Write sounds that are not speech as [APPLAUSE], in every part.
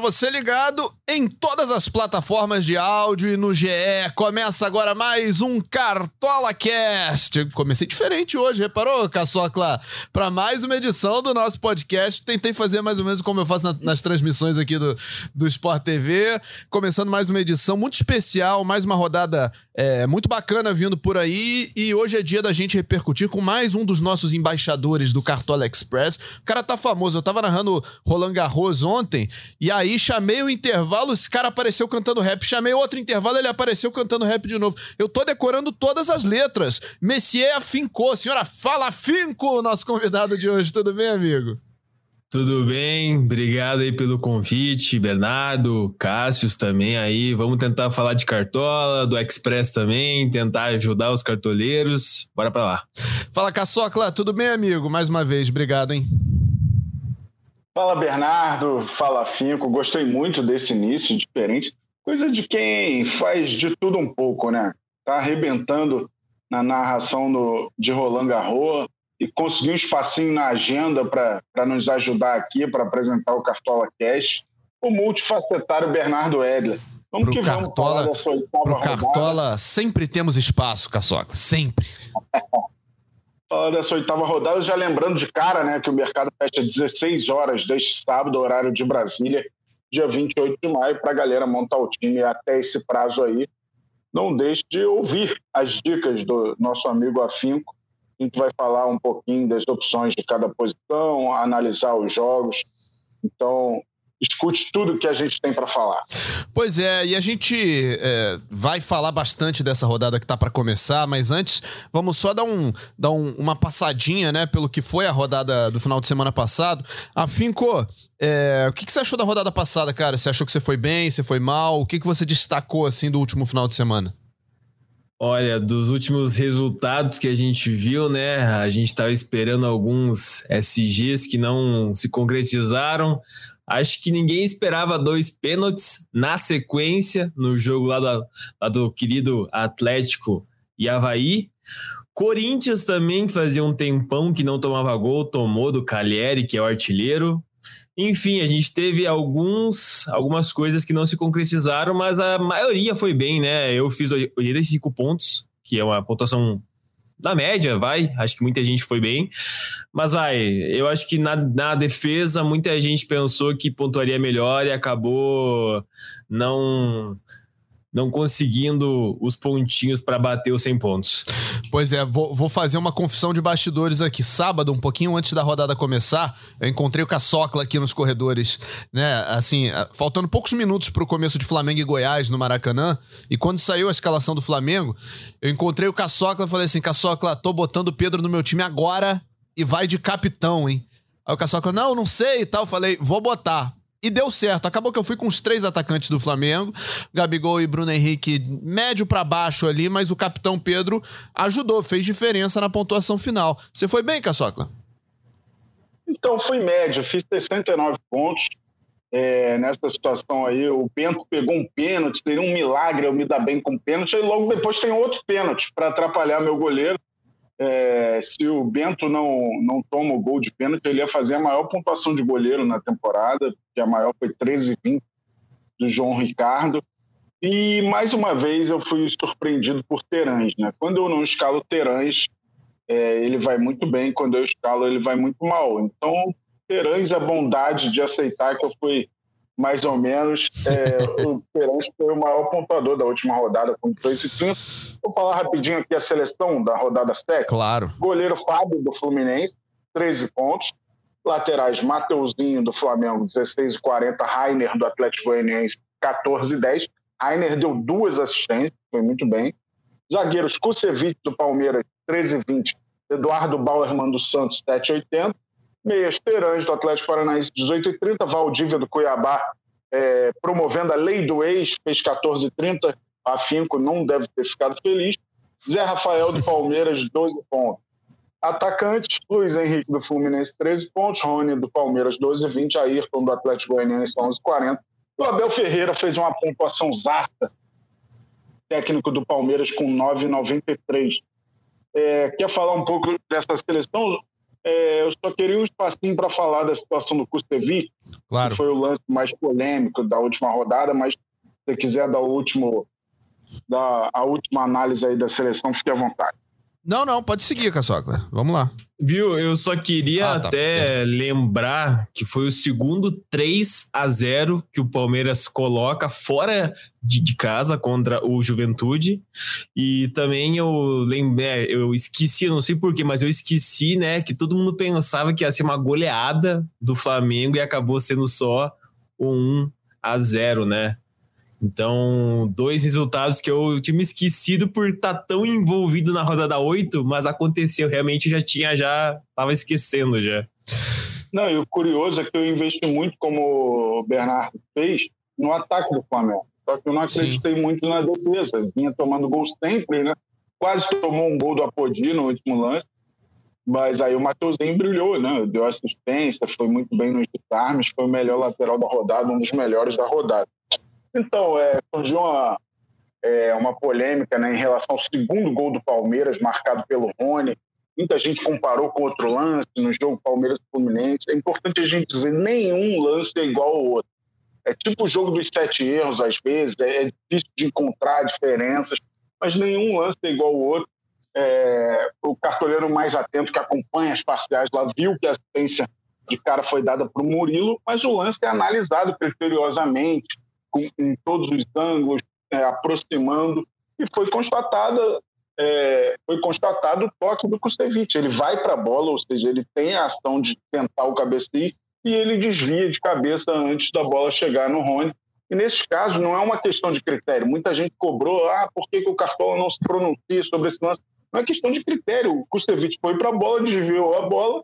Você ligado em todas as plataformas de áudio e no GE, começa agora mais um Cartola Cast. Comecei diferente hoje, reparou, Caçocla? Para mais uma edição do nosso podcast. Tentei fazer mais ou menos como eu faço na, nas transmissões aqui do, do Sport TV. Começando mais uma edição muito especial, mais uma rodada é, muito bacana vindo por aí. E hoje é dia da gente repercutir com mais um dos nossos embaixadores do Cartola Express. O cara tá famoso. Eu tava narrando Roland Garros ontem e aí chamei o intervalo, esse cara apareceu cantando rap. Chamei outro intervalo, ele apareceu cantando rap de novo. Eu tô decorando todas as letras. Messier afincou. Senhora, fala afinco, nosso convidado de hoje. Tudo bem, amigo? Tudo bem, obrigado aí pelo convite, Bernardo, Cássius também aí. Vamos tentar falar de cartola, do Express também, tentar ajudar os cartoleiros. Bora pra lá. Fala, Caçocla, tudo bem, amigo? Mais uma vez, obrigado, hein? Fala Bernardo, fala Finco, gostei muito desse início diferente, coisa de quem faz de tudo um pouco, né? Tá arrebentando na narração do, de Roland Garros e conseguiu um espacinho na agenda para nos ajudar aqui para apresentar o Cartola Cash, o multifacetário Bernardo Edler. Vamos pro que Cartola, vamos Pro Cartola sempre temos espaço, Caçoca, sempre. [LAUGHS] falar dessa oitava rodada, já lembrando de cara, né, que o mercado fecha 16 horas deste sábado, horário de Brasília, dia 28 de maio, para a galera montar o time até esse prazo aí. Não deixe de ouvir as dicas do nosso amigo Afinco. Gente vai falar um pouquinho das opções de cada posição, analisar os jogos. Então, escute tudo que a gente tem para falar. Pois é, e a gente é, vai falar bastante dessa rodada que está para começar, mas antes vamos só dar, um, dar um, uma passadinha, né, pelo que foi a rodada do final de semana passado. Afinco, é, o que, que, você achou da rodada passada, cara? Você achou que você foi bem, você foi mal? O que, que você destacou assim do último final de semana? Olha, dos últimos resultados que a gente viu, né? A gente estava esperando alguns SGs que não se concretizaram. Acho que ninguém esperava dois pênaltis na sequência no jogo lá do, lá do querido Atlético e Havaí. Corinthians também fazia um tempão que não tomava gol, tomou do Cagliari, que é o artilheiro. Enfim, a gente teve alguns, algumas coisas que não se concretizaram, mas a maioria foi bem, né? Eu fiz 85 pontos, que é uma pontuação na média, vai. Acho que muita gente foi bem. Mas vai, eu acho que na, na defesa muita gente pensou que pontuaria melhor e acabou não não conseguindo os pontinhos para bater os 100 pontos. Pois é, vou, vou, fazer uma confissão de bastidores aqui. Sábado, um pouquinho antes da rodada começar, eu encontrei o Caçocla aqui nos corredores, né? Assim, eh, faltando poucos minutos para o começo de Flamengo e Goiás no Maracanã. E quando saiu a escalação do Flamengo, eu encontrei o Caçocla e falei assim: Caçocla, tô botando o Pedro no meu time agora e vai de capitão, hein? Aí o Caçocla, não, não sei e tal. Eu falei, vou botar. E deu certo. Acabou que eu fui com os três atacantes do Flamengo, Gabigol e Bruno Henrique, médio para baixo ali, mas o capitão Pedro ajudou, fez diferença na pontuação final. Você foi bem, Caçocla? Então, fui médio, fiz 69 pontos. É, nessa situação aí, o Bento pegou um pênalti, seria um milagre eu me dar bem com pênalti, e logo depois tem outro pênalti para atrapalhar meu goleiro. É, se o Bento não, não toma o gol de pênalti, ele ia fazer a maior pontuação de goleiro na temporada, que a maior foi 13,20 do João Ricardo. E mais uma vez eu fui surpreendido por Terãs. Né? Quando eu não escalo Terãs, é, ele vai muito bem, quando eu escalo, ele vai muito mal. Então, Terãs, a bondade de aceitar que eu fui mais ou menos. É, [LAUGHS] o Perantes foi o maior pontuador da última rodada com 2,30. Vou falar rapidinho aqui a seleção da rodada 7. Claro. Goleiro Fábio, do Fluminense, 13 pontos. Laterais, Mateuzinho, do Flamengo, 16,40. Rainer, do Atlético Goianiense, 14,10. Rainer deu duas assistências, foi muito bem. Zagueiros, Kusevich, do Palmeiras, 13,20. Eduardo Bauerman, do Santos, 7,80 Meias Terãs do Atlético Paranaense 18 e 30, Valdívia do Cuiabá é, promovendo a lei do ex, fez 14 e 30, afinco, não deve ter ficado feliz. Zé Rafael do [LAUGHS] Palmeiras, 12 pontos. Atacantes, Luiz Henrique do Fluminense, 13 pontos. Rony do Palmeiras, 12 20. Ayrton do Atlético Goianiense, 11 40. O Abel Ferreira fez uma pontuação zasta, técnico do Palmeiras, com 9,93. É, quer falar um pouco dessa seleção? É, eu só queria um espacinho para falar da situação do Kustevic, claro. que foi o lance mais polêmico da última rodada, mas se você quiser dar o último, dar a última análise aí da seleção, fique à vontade. Não, não, pode seguir, Caçocla. Vamos lá. Viu? Eu só queria ah, tá. até é. lembrar que foi o segundo 3 a 0 que o Palmeiras coloca fora de, de casa contra o Juventude. E também eu lembrei, é, eu esqueci, não sei porquê, mas eu esqueci, né, que todo mundo pensava que ia ser uma goleada do Flamengo e acabou sendo só o 1 a 0, né? Então, dois resultados que eu tinha me esquecido por estar tá tão envolvido na rodada 8, mas aconteceu, realmente já tinha, já estava esquecendo já. Não, e o curioso é que eu investi muito, como o Bernardo fez, no ataque do Flamengo. Só que eu não acreditei Sim. muito na defesa. Vinha tomando gols sempre, né? Quase tomou um gol do Apodi no último lance. Mas aí o Matheusinho brilhou, né? Deu assistência, foi muito bem nos desarmes, foi o melhor lateral da rodada, um dos melhores da rodada. Então, é, surgiu uma, é, uma polêmica né, em relação ao segundo gol do Palmeiras, marcado pelo Rony. Muita gente comparou com outro lance no jogo Palmeiras-Fluminense. É importante a gente dizer: nenhum lance é igual ao outro. É tipo o jogo dos sete erros, às vezes, é, é difícil de encontrar diferenças, mas nenhum lance é igual ao outro. É, o cartoleiro mais atento que acompanha as parciais lá viu que a assistência de cara foi dada para o Murilo, mas o lance é analisado criteriosamente, com, em todos os ângulos, é, aproximando, e foi constatada é, foi constatado o toque do Kusevich. Ele vai para a bola, ou seja, ele tem a ação de tentar o cabeceio e ele desvia de cabeça antes da bola chegar no Rony. E nesses casos não é uma questão de critério. Muita gente cobrou, ah, por que, que o Cartola não se pronuncia sobre esse lance? Não é questão de critério. O Kusevich foi para a bola, desviou a bola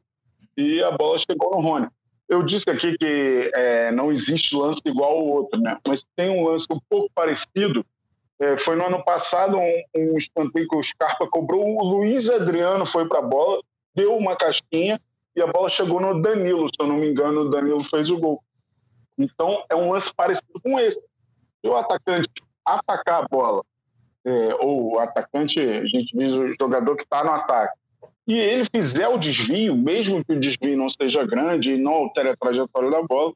e a bola chegou no Rony eu disse aqui que é, não existe lance igual ao outro, né? mas tem um lance um pouco parecido. É, foi no ano passado um, um escanteio que o Scarpa cobrou, o Luiz Adriano foi para a bola, deu uma casquinha e a bola chegou no Danilo, se eu não me engano, o Danilo fez o gol. Então é um lance parecido com esse. Se o atacante atacar a bola, é, ou o atacante, a gente diz o jogador que está no ataque, e ele fizer o desvio, mesmo que o desvio não seja grande e não altere a trajetória da bola,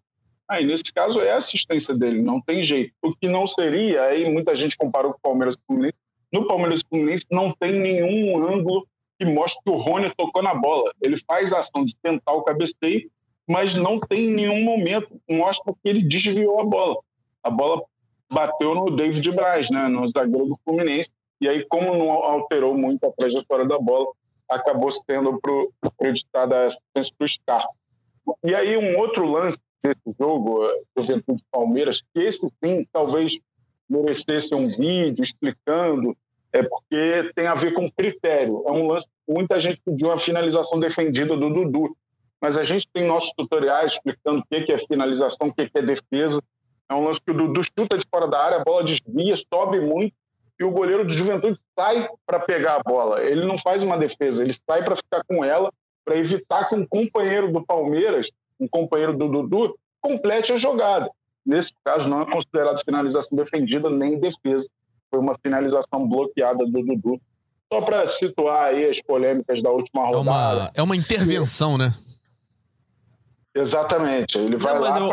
aí nesse caso é a assistência dele, não tem jeito. O que não seria, aí muita gente comparou com o Palmeiras e Fluminense, no Palmeiras e Fluminense não tem nenhum ângulo que mostre que o Rony tocou na bola. Ele faz a ação de tentar o cabeceio, mas não tem nenhum momento que mostra que ele desviou a bola. A bola bateu no David Braz, né, no zagueiro do Fluminense, e aí como não alterou muito a trajetória da bola, acabou sendo acreditada a assistência para o Scarpa. E aí um outro lance desse jogo, eh, Juventude Palmeiras, que esse sim talvez merecesse um vídeo explicando, é porque tem a ver com critério. É um lance muita gente pediu a finalização defendida do Dudu, mas a gente tem nossos tutoriais explicando o que é finalização, o que é defesa. É um lance que o Dudu chuta de fora da área, a bola desvia, sobe muito e o goleiro de Juventude sai para pegar a bola. Ele não faz uma defesa, ele sai para ficar com ela, para evitar que um companheiro do Palmeiras, um companheiro do Dudu, complete a jogada. Nesse caso, não é considerado finalização defendida nem defesa. Foi uma finalização bloqueada do Dudu. Só para situar aí as polêmicas da última rodada. É uma, é uma intervenção, né? Exatamente. Ele vai não, lá eu...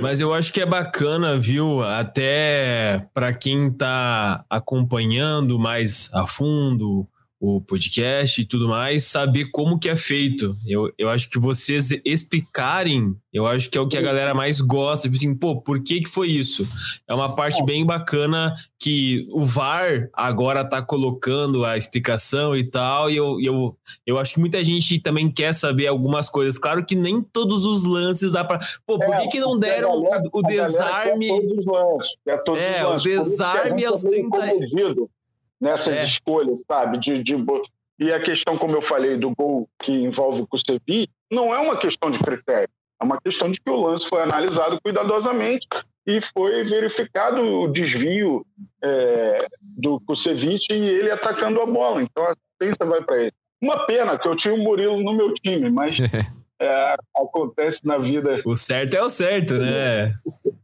Mas eu acho que é bacana, viu? Até para quem está acompanhando mais a fundo o podcast e tudo mais, saber como que é feito. Eu, eu acho que vocês explicarem, eu acho que é o que a galera mais gosta. Tipo assim, pô, por que que foi isso? É uma parte é. bem bacana que o VAR agora tá colocando a explicação e tal, e eu, eu, eu acho que muita gente também quer saber algumas coisas. Claro que nem todos os lances dá pra... Pô, por que que não deram galera, o desarme... todos os lances, é, o desarme aos 30 nessas é. escolhas, sabe? De, de, e a questão, como eu falei, do gol que envolve o Kusevi, não é uma questão de critério. É uma questão de que o lance foi analisado cuidadosamente e foi verificado o desvio é, do Kusevich e ele atacando a bola. Então a assistência vai para ele. Uma pena que eu tinha o Murilo no meu time, mas [LAUGHS] é, acontece na vida. O certo é o certo, né?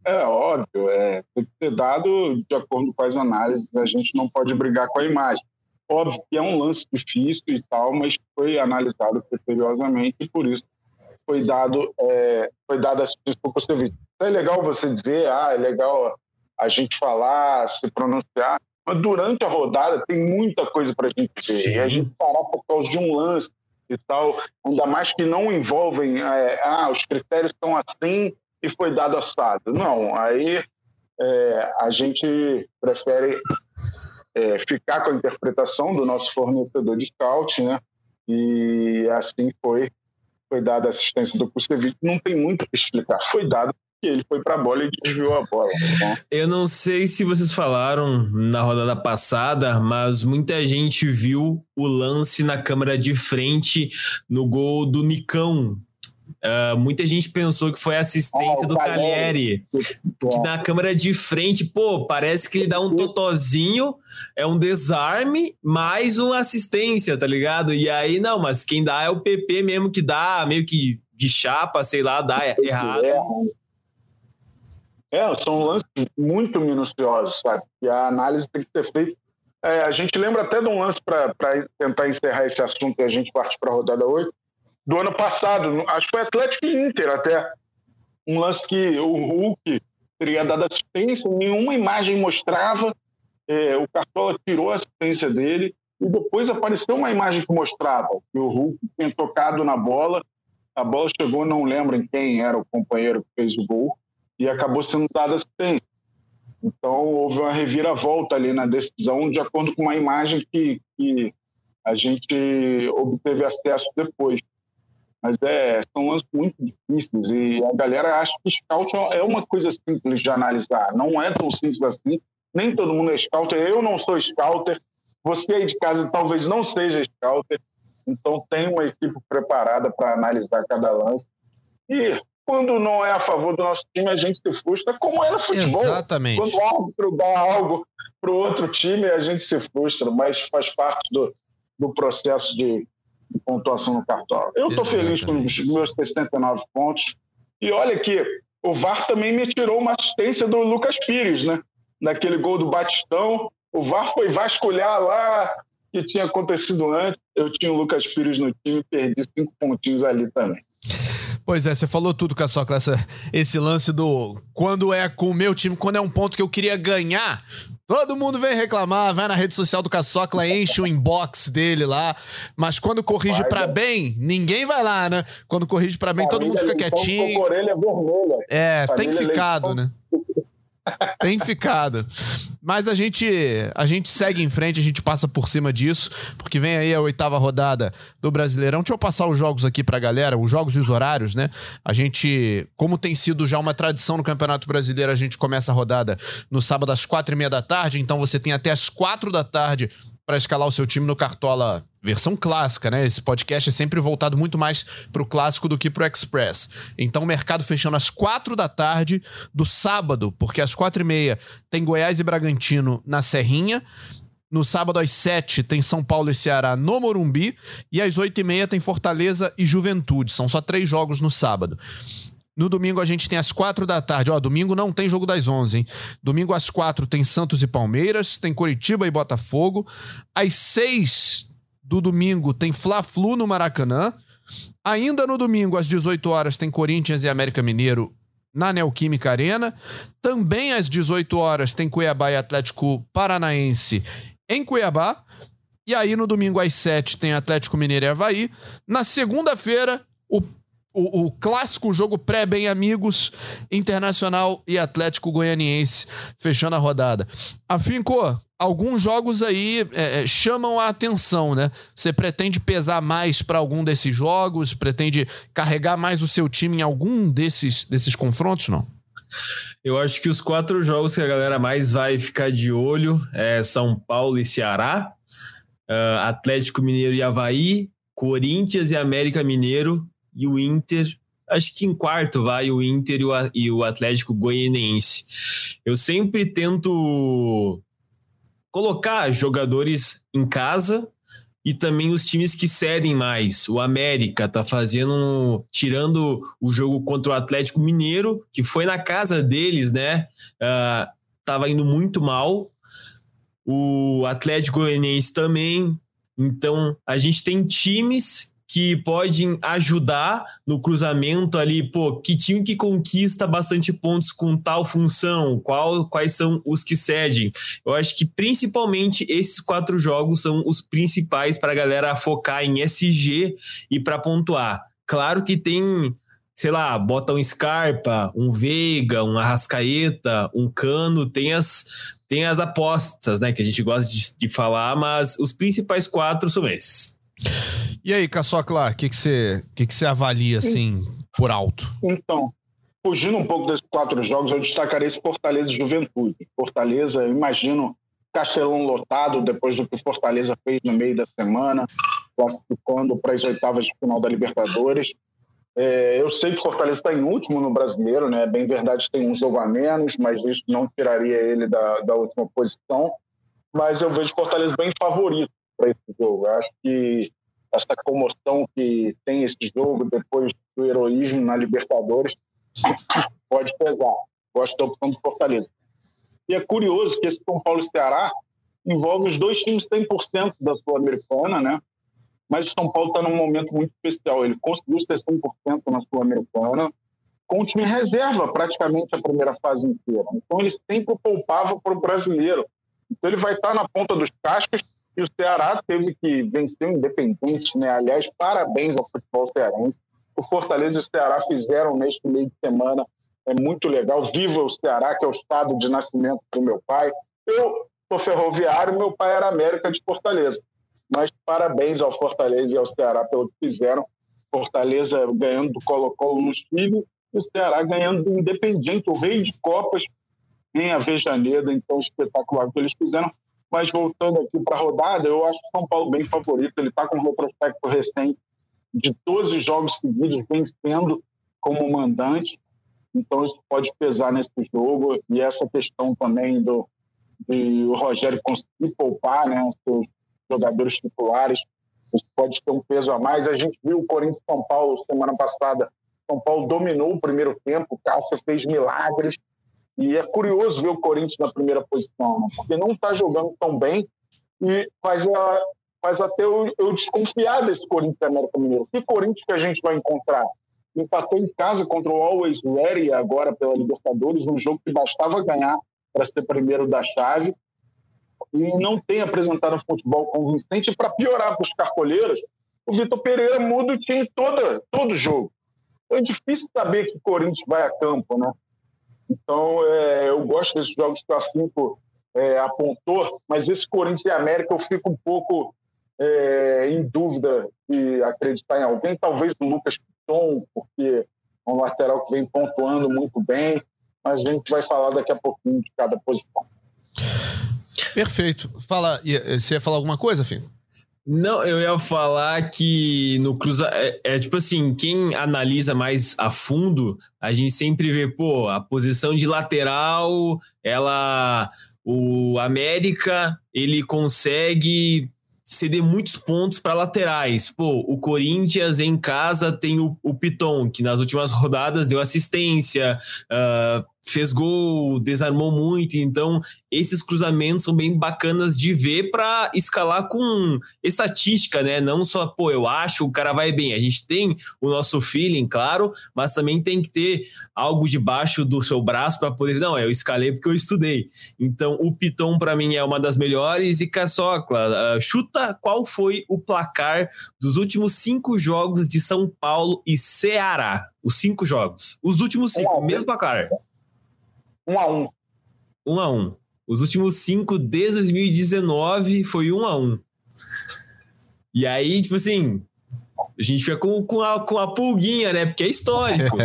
É óbvio, é, tem que ser dado de acordo com as análises, a gente não pode brigar com a imagem. Óbvio que é um lance difícil e tal, mas foi analisado criteriosamente e por isso foi dado é, foi dada assistência para o Kusevich. É legal você dizer, ah, é legal a gente falar, se pronunciar, mas durante a rodada tem muita coisa para a gente ver. Sim. E a gente parar por causa de um lance e tal, ainda mais que não envolvem, é, ah, os critérios estão assim e foi dado assado. Não, aí é, a gente prefere é, ficar com a interpretação do nosso fornecedor de scout, né? E assim foi foi dada a assistência do Kusevich. Não tem muito o que explicar. Foi dado que ele foi para a bola e desviou a bola. Então... Eu não sei se vocês falaram na rodada passada, mas muita gente viu o lance na câmera de frente no gol do Nicão. Uh, muita gente pensou que foi assistência ah, do Cagliari, que na câmera de frente, pô, parece que ele dá um totozinho, é um desarme, mais uma assistência, tá ligado? E aí, não, mas quem dá é o PP mesmo que dá, meio que de chapa, sei lá, dá errado. É, são lances muito minuciosos, sabe? E a análise tem que ser feita. É, a gente lembra até de um lance para tentar encerrar esse assunto e a gente parte para a rodada 8, do ano passado, acho que foi Atlético e Inter até. Um lance que o Hulk teria dado assistência, nenhuma imagem mostrava, é, o Cartola tirou a assistência dele, e depois apareceu uma imagem que mostrava que o Hulk tinha tocado na bola, a bola chegou, não lembro em quem era o companheiro que fez o gol, e acabou sendo dada assistência. Então, houve uma reviravolta ali na decisão, de acordo com uma imagem que, que a gente obteve acesso depois. Mas é, são lances muito difíceis e a galera acha que scout é uma coisa simples de analisar. Não é tão simples assim. Nem todo mundo é scouter. Eu não sou scouter. Você aí de casa talvez não seja scouter. Então tem uma equipe preparada para analisar cada lance. E quando não é a favor do nosso time, a gente se frustra, como é no futebol. Exatamente. Quando o árbitro dá algo para o outro time, a gente se frustra, mas faz parte do, do processo de, de pontuação no cartola. Eu estou feliz com os meus 69 pontos. E olha que o VAR também me tirou uma assistência do Lucas Pires, né? Naquele gol do Batistão. O VAR foi vasculhar lá que tinha acontecido antes. Eu tinha o Lucas Pires no time, perdi cinco pontinhos ali também. Pois é, você falou tudo, Caçoca, essa, esse lance do quando é com o meu time, quando é um ponto que eu queria ganhar, Todo mundo vem reclamar, vai na rede social do Caçocla, enche o inbox dele lá. Mas quando corrige para bem, ninguém vai lá, né? Quando corrige para bem, todo mundo fica quietinho. É, tem ficado, né? Tem ficado. Mas a gente, a gente segue em frente, a gente passa por cima disso, porque vem aí a oitava rodada do Brasileirão. Deixa eu passar os jogos aqui pra galera, os jogos e os horários, né? A gente, como tem sido já uma tradição no Campeonato Brasileiro, a gente começa a rodada no sábado às quatro e meia da tarde, então você tem até às quatro da tarde para escalar o seu time no Cartola versão clássica, né? Esse podcast é sempre voltado muito mais pro clássico do que pro Express. Então o mercado fechando às quatro da tarde do sábado, porque às quatro e meia tem Goiás e Bragantino na Serrinha. No sábado às sete tem São Paulo e Ceará no Morumbi. E às oito e meia tem Fortaleza e Juventude. São só três jogos no sábado. No domingo a gente tem às quatro da tarde. Ó, domingo não tem jogo das onze, hein? Domingo às quatro tem Santos e Palmeiras, tem Curitiba e Botafogo. Às seis do domingo tem Fla-Flu no Maracanã. Ainda no domingo às 18 horas tem Corinthians e América Mineiro na Neoquímica Arena. Também às 18 horas tem Cuiabá e Atlético Paranaense em Cuiabá. E aí no domingo às 7 tem Atlético Mineiro e Havaí. Na segunda-feira, o o, o, clássico jogo pré-bem amigos, Internacional e Atlético Goianiense, fechando a rodada. Afinco, alguns jogos aí é, é, chamam a atenção, né? Você pretende pesar mais para algum desses jogos? Pretende carregar mais o seu time em algum desses, desses confrontos, não? Eu acho que os quatro jogos que a galera mais vai ficar de olho é São Paulo e Ceará, uh, Atlético Mineiro e Havaí, Corinthians e América Mineiro e o Inter acho que em quarto vai o Inter e o Atlético Goianiense. Eu sempre tento colocar jogadores em casa e também os times que cedem mais. O América tá fazendo, tirando o jogo contra o Atlético Mineiro, que foi na casa deles, né? Uh, tava indo muito mal. O Atlético Goianiense também. Então, a gente tem times que podem ajudar no cruzamento ali, pô, que time que conquista bastante pontos com tal função, qual, quais são os que cedem. Eu acho que principalmente esses quatro jogos são os principais para a galera focar em SG e para pontuar. Claro que tem, sei lá, bota um Scarpa, um Veiga, um Arrascaeta, um Cano, tem as, tem as apostas, né, que a gente gosta de, de falar, mas os principais quatro são esses. E aí, Caçocla, o que você que que que avalia assim por alto? Então, fugindo um pouco desses quatro jogos, eu destacaria esse Fortaleza e Juventude. Fortaleza, eu imagino Castelão lotado depois do que o Fortaleza fez no meio da semana, classificando para as oitavas de final da Libertadores. É, eu sei que o Fortaleza está em último no brasileiro, né? Bem verdade, tem um jogo a menos, mas isso não tiraria ele da, da última posição. Mas eu vejo o Fortaleza bem favorito para esse jogo. Eu acho que essa comoção que tem esse jogo depois do heroísmo na Libertadores pode pesar. Gosto da opção do Fortaleza. E é curioso que esse São Paulo e Ceará envolve os dois times 100% da Sul-Americana, né? Mas o São Paulo está num momento muito especial. Ele conseguiu ser 100% na Sul-Americana com o time reserva praticamente a primeira fase inteira. Então ele sempre poupava para o brasileiro. Então ele vai estar tá na ponta dos cascos e o Ceará teve que vencer o Independente, né? Aliás, parabéns ao futebol cearense. O Fortaleza e o Ceará fizeram neste meio de semana. É muito legal. Viva o Ceará, que é o estado de nascimento do meu pai. Eu sou ferroviário, meu pai era América de Fortaleza. Mas parabéns ao Fortaleza e ao Ceará pelo que fizeram. Fortaleza ganhando do Colo-Colo nos filhos e o Ceará ganhando do Independente, o rei de Copas em Avejaneda. Então, espetacular o que eles fizeram. Mas voltando aqui para a rodada, eu acho o São Paulo bem favorito. Ele está com um retrospecto recente de 12 jogos seguidos vencendo como mandante. Então isso pode pesar nesse jogo. E essa questão também do de o Rogério conseguir poupar né, seus jogadores titulares, isso pode ter um peso a mais. A gente viu o Corinthians São Paulo semana passada. São Paulo dominou o primeiro tempo, o Cássio fez milagres, e é curioso ver o Corinthians na primeira posição, né? porque não está jogando tão bem e faz, a, faz até eu, eu desconfiar desse Corinthians e América Mineiro. Que Corinthians que a gente vai encontrar? Empatou em casa contra o Always Ready agora pela Libertadores, um jogo que bastava ganhar para ser primeiro da chave e não tem apresentado um futebol convincente. Para piorar para os carcolheiros, o Vitor Pereira muda o time todo, todo jogo. Então é difícil saber que Corinthians vai a campo, né? Então, é, eu gosto desses jogos que o Afinco é, apontou, mas esse Corinthians e América eu fico um pouco é, em dúvida de acreditar em alguém. Talvez o Lucas Piton, porque é um lateral que vem pontuando muito bem, mas a gente vai falar daqui a pouquinho de cada posição. Perfeito. Fala, você ia falar alguma coisa, Fim? Não, eu ia falar que no cruza é, é, tipo assim, quem analisa mais a fundo, a gente sempre vê, pô, a posição de lateral, ela o América, ele consegue ceder muitos pontos para laterais. Pô, o Corinthians em casa tem o, o Piton, que nas últimas rodadas deu assistência, uh, fez gol, desarmou muito. Então, esses cruzamentos são bem bacanas de ver para escalar com estatística, né? Não só, pô, eu acho o cara vai bem. A gente tem o nosso feeling, claro, mas também tem que ter algo debaixo do seu braço para poder. Não, eu escalei porque eu estudei. Então, o Piton para mim é uma das melhores. E Caçocla, uh, chuta qual foi o placar dos últimos cinco jogos de São Paulo e Ceará. Os cinco jogos. Os últimos cinco, mesmo placar. Um a um. Um a um. Os últimos cinco desde 2019 foi um a um. E aí, tipo assim, a gente fica com, com, a, com a pulguinha, né? Porque é histórico.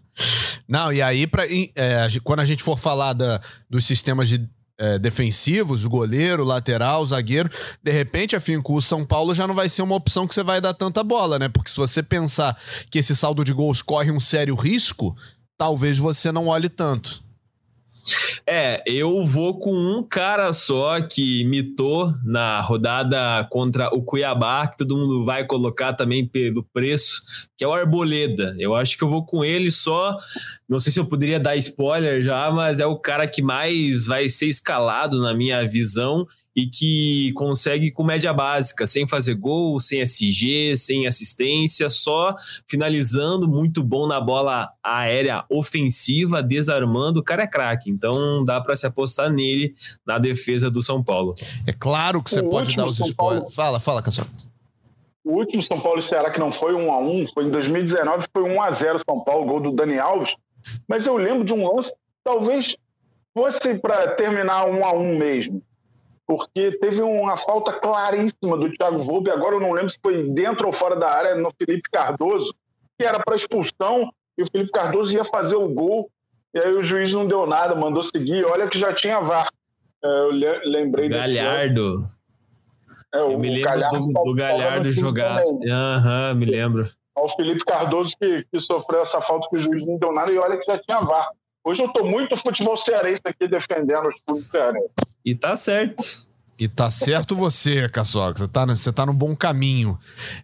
[LAUGHS] Não, e aí, pra, é, quando a gente for falar da, dos sistemas de é, defensivos, goleiro, lateral, zagueiro, de repente, afim, com o São Paulo já não vai ser uma opção que você vai dar tanta bola, né? Porque se você pensar que esse saldo de gols corre um sério risco, talvez você não olhe tanto. É, eu vou com um cara só que mitou na rodada contra o Cuiabá, que todo mundo vai colocar também pelo preço, que é o Arboleda. Eu acho que eu vou com ele só. Não sei se eu poderia dar spoiler já, mas é o cara que mais vai ser escalado na minha visão e que consegue com média básica, sem fazer gol, sem SG, sem assistência, só finalizando, muito bom na bola aérea ofensiva, desarmando, o cara é craque. Então dá para se apostar nele na defesa do São Paulo. É claro que você o pode dar os spoilers. Fala, fala, Cassio. O último São Paulo e Ceará que não foi 1 a 1 foi em 2019, foi 1 a 0 São Paulo, gol do Dani Alves. Mas eu lembro de um lance, talvez fosse para terminar 1 a 1 mesmo porque teve uma falta claríssima do Thiago Volpe, agora eu não lembro se foi dentro ou fora da área, no Felipe Cardoso, que era para expulsão, e o Felipe Cardoso ia fazer o gol, e aí o juiz não deu nada, mandou seguir, olha que já tinha VAR. É, eu lembrei Galhardo. É, o, eu me lembro do, do Galhardo jogar. Aham, uhum, me lembro. O Felipe Cardoso que, que sofreu essa falta que o juiz não deu nada, e olha que já tinha VAR. Hoje eu estou muito futebol cearense aqui defendendo os clubes cearenses. E tá certo. E tá certo você, Caçoca. Você tá, você tá no bom caminho.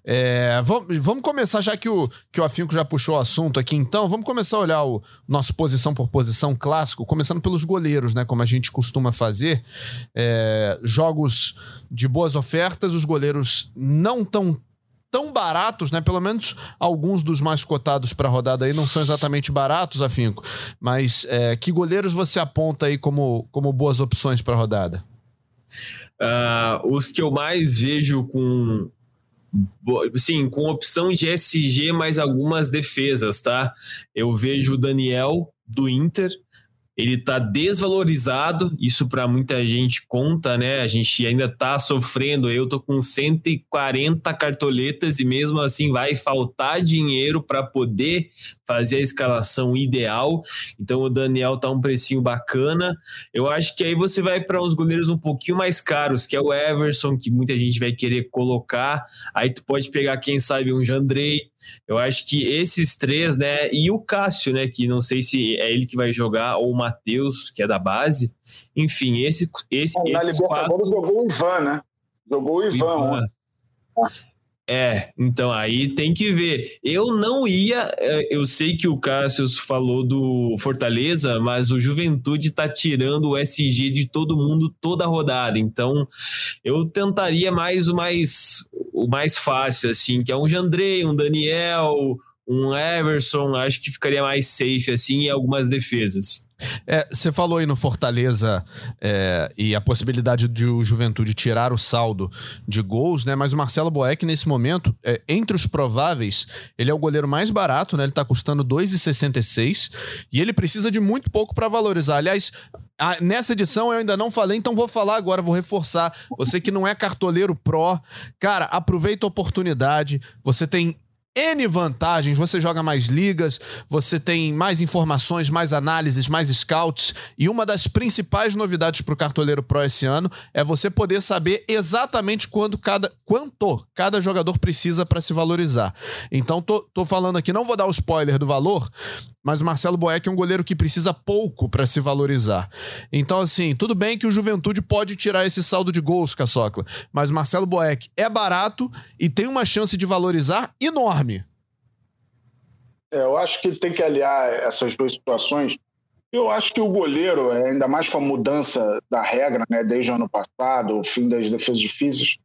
É, vamos, vamos começar, já que o, que o Afinco já puxou o assunto aqui, então, vamos começar a olhar o nosso posição por posição clássico, começando pelos goleiros, né? Como a gente costuma fazer. É, jogos de boas ofertas, os goleiros não tão tão baratos, né? Pelo menos alguns dos mais cotados para a rodada aí não são exatamente baratos, Afinco. Mas é, que goleiros você aponta aí como, como boas opções para a rodada? Uh, os que eu mais vejo com sim, com opção de SG mais algumas defesas, tá? Eu vejo o Daniel do Inter, ele está desvalorizado, isso para muita gente conta, né? A gente ainda está sofrendo. Eu tô com 140 cartoletas e mesmo assim vai faltar dinheiro para poder fazer a escalação ideal. Então o Daniel tá um precinho bacana. Eu acho que aí você vai para uns goleiros um pouquinho mais caros, que é o Everson, que muita gente vai querer colocar. Aí tu pode pegar, quem sabe, um Jandrei, eu acho que esses três, né? E o Cássio, né? Que não sei se é ele que vai jogar, ou o Matheus, que é da base. Enfim, esse. esse Na esses Libertadores quatro... jogou o Ivan, né? Jogou o Ivan. Ivan. É, então aí tem que ver. Eu não ia. É, eu sei que o Cássio falou do Fortaleza, mas o Juventude tá tirando o SG de todo mundo toda a rodada. Então eu tentaria mais o mais o mais fácil, assim, que é um Jandrei, um Daniel, um Everson, acho que ficaria mais safe assim em algumas defesas. É, você falou aí no Fortaleza é, e a possibilidade de o Juventude tirar o saldo de gols, né? Mas o Marcelo Boeck, nesse momento, é, entre os prováveis, ele é o goleiro mais barato, né? Ele tá custando 2,66 e ele precisa de muito pouco para valorizar. Aliás, a, nessa edição eu ainda não falei, então vou falar agora, vou reforçar. Você que não é cartoleiro pró, cara, aproveita a oportunidade. Você tem N vantagens. Você joga mais ligas, você tem mais informações, mais análises, mais scouts. E uma das principais novidades para o Cartoleiro Pro esse ano é você poder saber exatamente quando cada, quanto cada jogador precisa para se valorizar. Então, tô, tô falando aqui, não vou dar o spoiler do valor, mas o Marcelo Boeck é um goleiro que precisa pouco para se valorizar. Então, assim, tudo bem que o Juventude pode tirar esse saldo de gols, Caçocla, mas o Marcelo Boeck é barato e tem uma chance de valorizar enorme. É, eu acho que tem que aliar essas duas situações. Eu acho que o goleiro, ainda mais com a mudança da regra, né, desde o ano passado, o fim das defesas difíceis,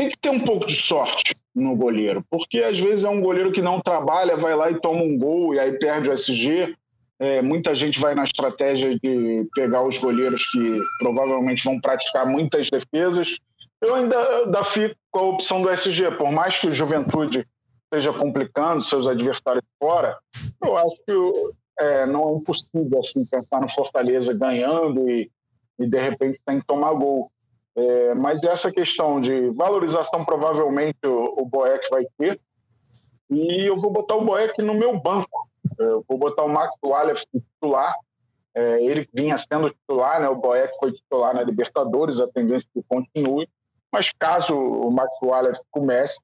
tem que ter um pouco de sorte no goleiro, porque às vezes é um goleiro que não trabalha, vai lá e toma um gol e aí perde o SG. É, muita gente vai na estratégia de pegar os goleiros que provavelmente vão praticar muitas defesas. Eu ainda, ainda fico com a opção do SG, por mais que o Juventude esteja complicando seus adversários fora, eu acho que é, não é impossível assim, pensar no Fortaleza ganhando e, e de repente tem que tomar gol. É, mas essa questão de valorização, provavelmente o, o Boeck vai ter. E eu vou botar o Boeck no meu banco. Eu vou botar o Max Wallace titular. É, ele vinha sendo titular, né? O Boeck foi titular na Libertadores, a tendência é que continue. Mas caso o Max Wallace comece,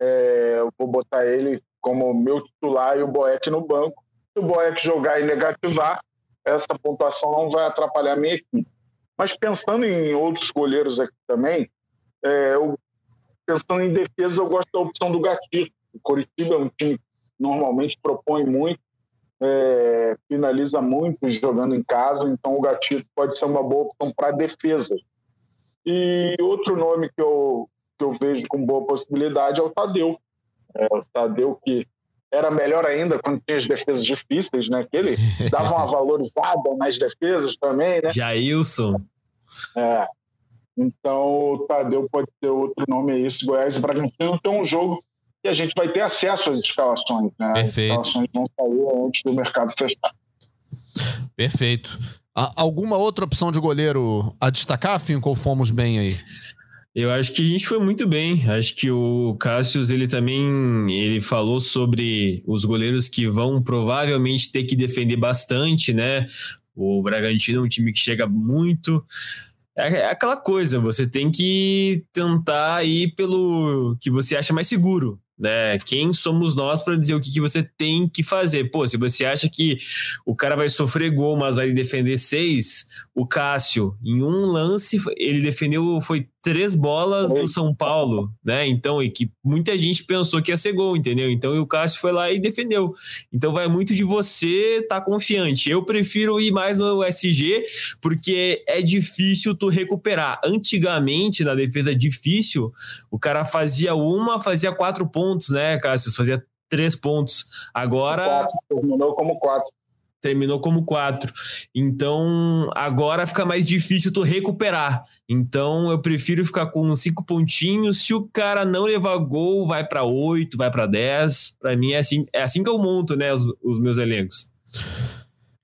é, eu vou botar ele como meu titular e o Boeck no banco. Se o Boeck jogar e negativar, essa pontuação não vai atrapalhar a minha equipe. Mas pensando em outros goleiros aqui também, é, eu, pensando em defesa, eu gosto da opção do Gatito. O Coritiba é um time que normalmente propõe muito, é, finaliza muito jogando em casa, então o Gatito pode ser uma boa opção para defesa. E outro nome que eu, que eu vejo com boa possibilidade é o Tadeu. É, o Tadeu que era melhor ainda quando tinha as defesas difíceis, né? Que ele [LAUGHS] dava uma valorizada nas defesas também, né? Jailson. É. Então, o Tadeu pode ser outro nome aí. Esse Goiás e Bragantino tem um jogo que a gente vai ter acesso às escalações, né? Perfeito. As escalações vão sair antes do mercado fechar. Perfeito. alguma outra opção de goleiro a destacar, Finco, ou fomos bem aí? Eu acho que a gente foi muito bem. Acho que o Cássio ele também ele falou sobre os goleiros que vão provavelmente ter que defender bastante, né? O Bragantino é um time que chega muito. É, é aquela coisa, você tem que tentar ir pelo que você acha mais seguro né? Quem somos nós para dizer o que, que você tem que fazer? Pô, se você acha que o cara vai sofrer gol, mas vai defender seis, o Cássio, em um lance, ele defendeu, foi três bolas do São Paulo, né? Então, e que muita gente pensou que ia ser gol, entendeu? Então, o Cássio foi lá e defendeu. Então, vai muito de você estar tá confiante. Eu prefiro ir mais no SG, porque é difícil tu recuperar. Antigamente, na defesa difícil, o cara fazia uma, fazia quatro pontos, né, Cássio? Fazia três pontos. Agora. Quatro, terminou como quatro terminou como quatro. Então, agora fica mais difícil tu recuperar. Então, eu prefiro ficar com cinco pontinhos. Se o cara não levar gol, vai para oito, vai para dez. Para mim é assim, é assim que eu monto, né, os, os meus elencos.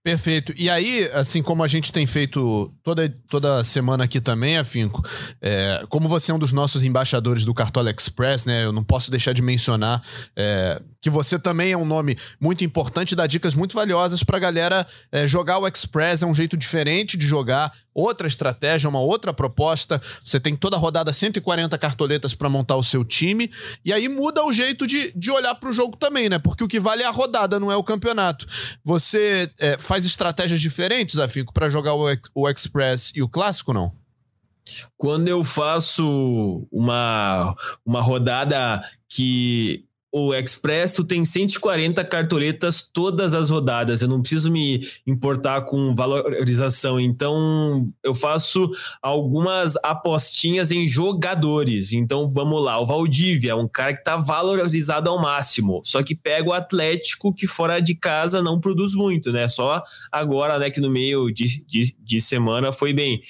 Perfeito. E aí, assim como a gente tem feito toda, toda semana aqui também, Afinco, é, como você é um dos nossos embaixadores do Cartola Express, né? Eu não posso deixar de mencionar é, que você também é um nome muito importante, dá dicas muito valiosas pra galera é, jogar o Express. É um jeito diferente de jogar, outra estratégia, uma outra proposta. Você tem toda a rodada 140 cartoletas para montar o seu time. E aí muda o jeito de, de olhar pro jogo também, né? Porque o que vale é a rodada, não é o campeonato. Você é, faz estratégias diferentes, Afinco, para jogar o, o Express e o Clássico, não? Quando eu faço uma, uma rodada que o Express, tu tem 140 cartoletas todas as rodadas. Eu não preciso me importar com valorização. Então, eu faço algumas apostinhas em jogadores. Então, vamos lá. O Valdívia é um cara que tá valorizado ao máximo. Só que pega o Atlético, que fora de casa não produz muito, né? Só agora, né, que no meio de, de, de semana foi bem.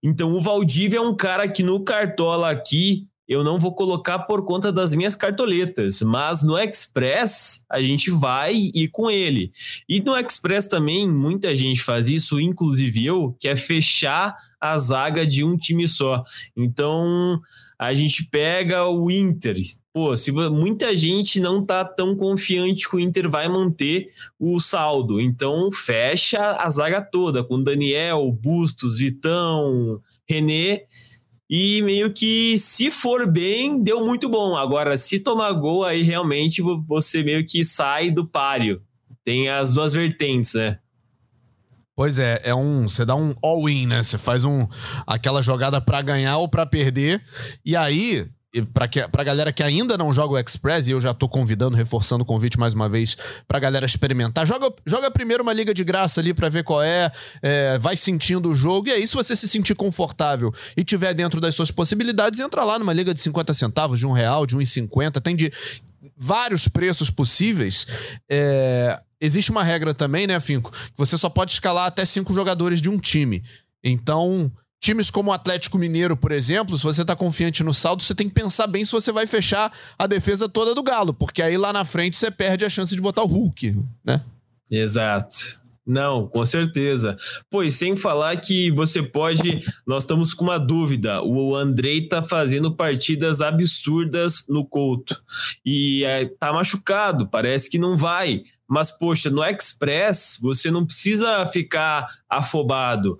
Então, o Valdívia é um cara que no Cartola aqui eu não vou colocar por conta das minhas cartoletas, mas no Express a gente vai ir com ele. E no Express também muita gente faz isso, inclusive eu, que é fechar a zaga de um time só. Então a gente pega o Inter. Pô, se muita gente não tá tão confiante que o Inter vai manter o saldo, então fecha a zaga toda com Daniel, Bustos, Vitão, René e meio que, se for bem, deu muito bom. Agora, se tomar gol, aí realmente você meio que sai do páreo. Tem as duas vertentes, né? Pois é, é um, você dá um all-in, né? Você faz um aquela jogada para ganhar ou para perder. E aí, para que pra galera que ainda não joga o Express, e eu já tô convidando, reforçando o convite mais uma vez pra galera experimentar, joga, joga primeiro uma liga de graça ali para ver qual é, é, vai sentindo o jogo, e aí se você se sentir confortável e tiver dentro das suas possibilidades, entra lá numa liga de 50 centavos, de um real, de 1,50, tem de vários preços possíveis. É, existe uma regra também, né, Finco, que você só pode escalar até cinco jogadores de um time. Então, Times como o Atlético Mineiro, por exemplo, se você está confiante no saldo, você tem que pensar bem se você vai fechar a defesa toda do Galo, porque aí lá na frente você perde a chance de botar o Hulk, né? Exato. Não, com certeza. Pois sem falar que você pode. Nós estamos com uma dúvida. O Andrei tá fazendo partidas absurdas no Couto. E é, tá machucado, parece que não vai. Mas, poxa, no Express você não precisa ficar afobado.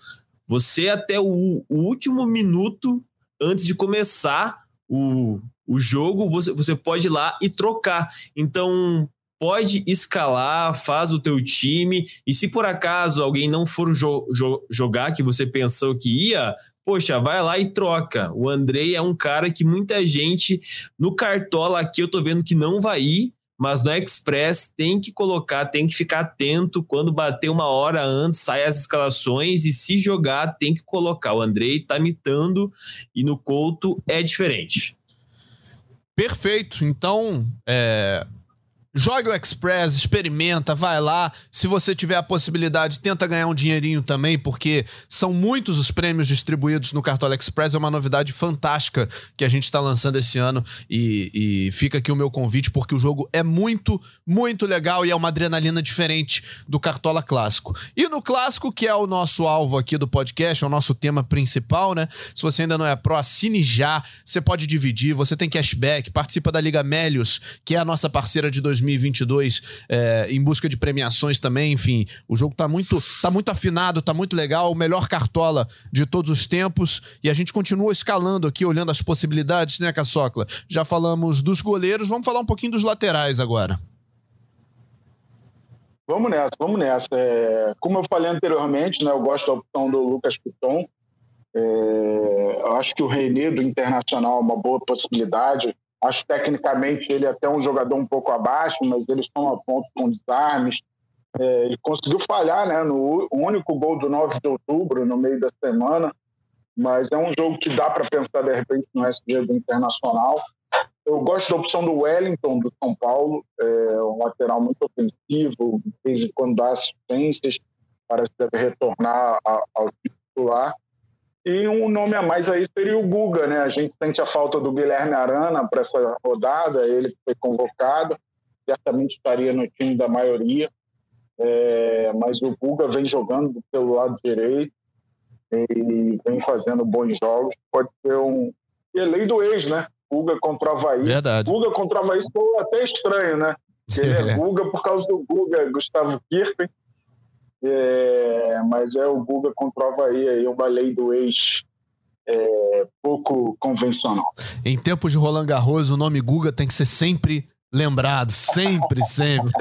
Você, até o, o último minuto antes de começar o, o jogo, você, você pode ir lá e trocar. Então, pode escalar, faz o teu time, e se por acaso alguém não for jo jo jogar que você pensou que ia, poxa, vai lá e troca. O Andrei é um cara que muita gente no Cartola aqui eu tô vendo que não vai ir, mas no Express tem que colocar, tem que ficar atento quando bater uma hora antes, sai as escalações e se jogar tem que colocar. O Andrei tá mitando e no Couto é diferente. Perfeito. Então, é, Jogue o Express, experimenta, vai lá. Se você tiver a possibilidade, tenta ganhar um dinheirinho também, porque são muitos os prêmios distribuídos no Cartola Express. É uma novidade fantástica que a gente está lançando esse ano. E, e, fica aqui o meu convite, porque o jogo é muito, muito legal e é uma adrenalina diferente do Cartola Clássico. E no Clássico, que é o nosso alvo aqui do podcast, é o nosso tema principal, né? Se você ainda não é pro, assine já. Você pode dividir, você tem cashback, participa da Liga Melios, que é a nossa parceira de 2020 2022 é, em busca de premiações também. Enfim, o jogo tá muito, tá muito afinado, tá muito legal. O melhor cartola de todos os tempos. E a gente continua escalando aqui, olhando as possibilidades, né, Caçocla? Já falamos dos goleiros, vamos falar um pouquinho dos laterais agora. Vamos nessa, vamos nessa. É, como eu falei anteriormente, né, eu gosto da opção do Lucas Piton. É, acho que o René do Internacional é uma boa possibilidade. Acho tecnicamente ele é até um jogador um pouco abaixo, mas eles estão a ponto com desarmes. É, ele conseguiu falhar né, no único gol do 9 de outubro, no meio da semana, mas é um jogo que dá para pensar de repente no SG do Internacional. Eu gosto da opção do Wellington, do São Paulo, é um lateral muito ofensivo, de vez em quando dá assistências, parece que deve retornar ao titular. E um nome a mais aí seria o Guga, né? A gente sente a falta do Guilherme Arana para essa rodada, ele foi convocado, certamente estaria no time da maioria, é, mas o Guga vem jogando pelo lado direito e vem fazendo bons jogos. Pode ser um. E é lei do ex, né? Guga contra o Havaí. Verdade. Guga contra o Havaí ficou até estranho, né? Ele é [LAUGHS] Guga por causa do Guga, Gustavo Kirten é, mas é o Guga contra o Havaí, aí uma lei do ex é, pouco convencional. Em tempos de Roland Garros, o nome Guga tem que ser sempre lembrado, sempre, [LAUGHS] sempre.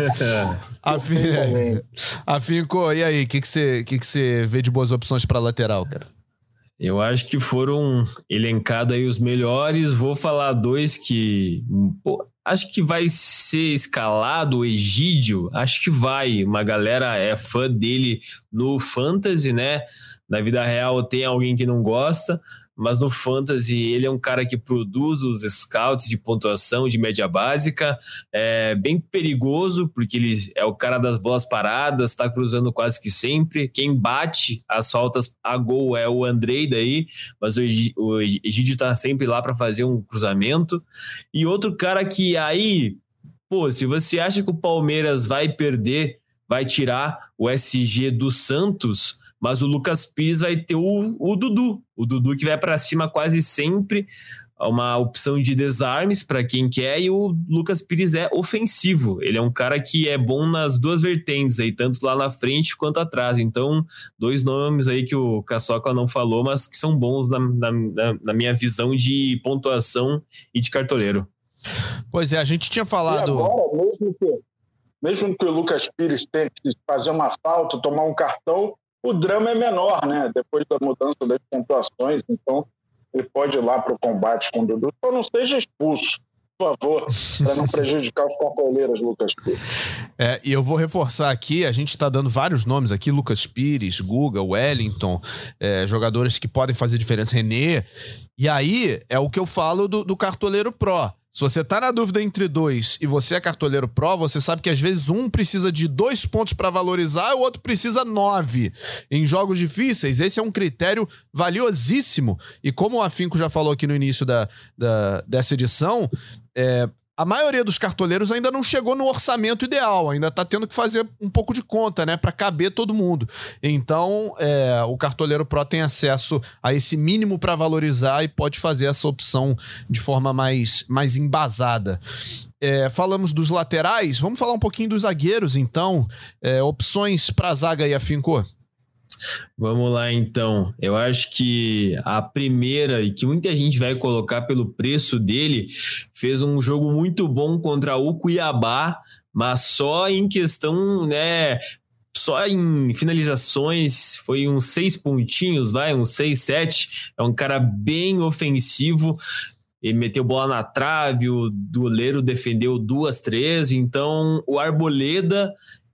Afinco, e aí, o que, que, você, que, que você vê de boas opções para lateral, cara? Eu acho que foram elencados aí os melhores. Vou falar dois que pô, Acho que vai ser escalado o Egídio. Acho que vai. Uma galera é fã dele no Fantasy, né? Na vida real tem alguém que não gosta, mas no Fantasy ele é um cara que produz os scouts de pontuação de média básica, é bem perigoso, porque ele é o cara das bolas paradas, está cruzando quase que sempre. Quem bate as faltas a gol é o Andrei daí, mas o Egídio está sempre lá para fazer um cruzamento. E outro cara que aí, pô, se você acha que o Palmeiras vai perder, vai tirar o SG do Santos mas o Lucas Pires vai ter o, o Dudu, o Dudu que vai para cima quase sempre, uma opção de desarmes para quem quer, e o Lucas Pires é ofensivo. Ele é um cara que é bom nas duas vertentes, aí, tanto lá na frente quanto atrás. Então, dois nomes aí que o Caçoca não falou, mas que são bons na, na, na minha visão de pontuação e de cartoleiro. Pois é, a gente tinha falado. E agora, mesmo que, mesmo que o Lucas Pires tenha que fazer uma falta, tomar um cartão, o drama é menor, né? Depois da mudança das pontuações, então ele pode ir lá para o combate com o Dudu, só não seja expulso, por favor, para não prejudicar os cartoleiros, Lucas Pires. É, e eu vou reforçar aqui, a gente está dando vários nomes aqui, Lucas Pires, Guga, Wellington, é, jogadores que podem fazer diferença, Renê, e aí é o que eu falo do, do cartoleiro Pro. Se você tá na dúvida entre dois e você é cartoleiro pró, você sabe que às vezes um precisa de dois pontos para valorizar e o outro precisa nove. Em jogos difíceis, esse é um critério valiosíssimo. E como o Afinco já falou aqui no início da, da dessa edição, é, a maioria dos cartoleiros ainda não chegou no orçamento ideal, ainda tá tendo que fazer um pouco de conta, né, para caber todo mundo. Então, é, o cartoleiro pro tem acesso a esse mínimo para valorizar e pode fazer essa opção de forma mais, mais embasada. É, falamos dos laterais, vamos falar um pouquinho dos zagueiros, então. É, opções para zaga e afincou? Vamos lá então. Eu acho que a primeira e que muita gente vai colocar pelo preço dele fez um jogo muito bom contra o Cuiabá, mas só em questão, né, só em finalizações foi uns seis pontinhos, vai, uns seis, sete. É um cara bem ofensivo. Ele meteu bola na trave, o goleiro defendeu duas, três. Então, o Arboleda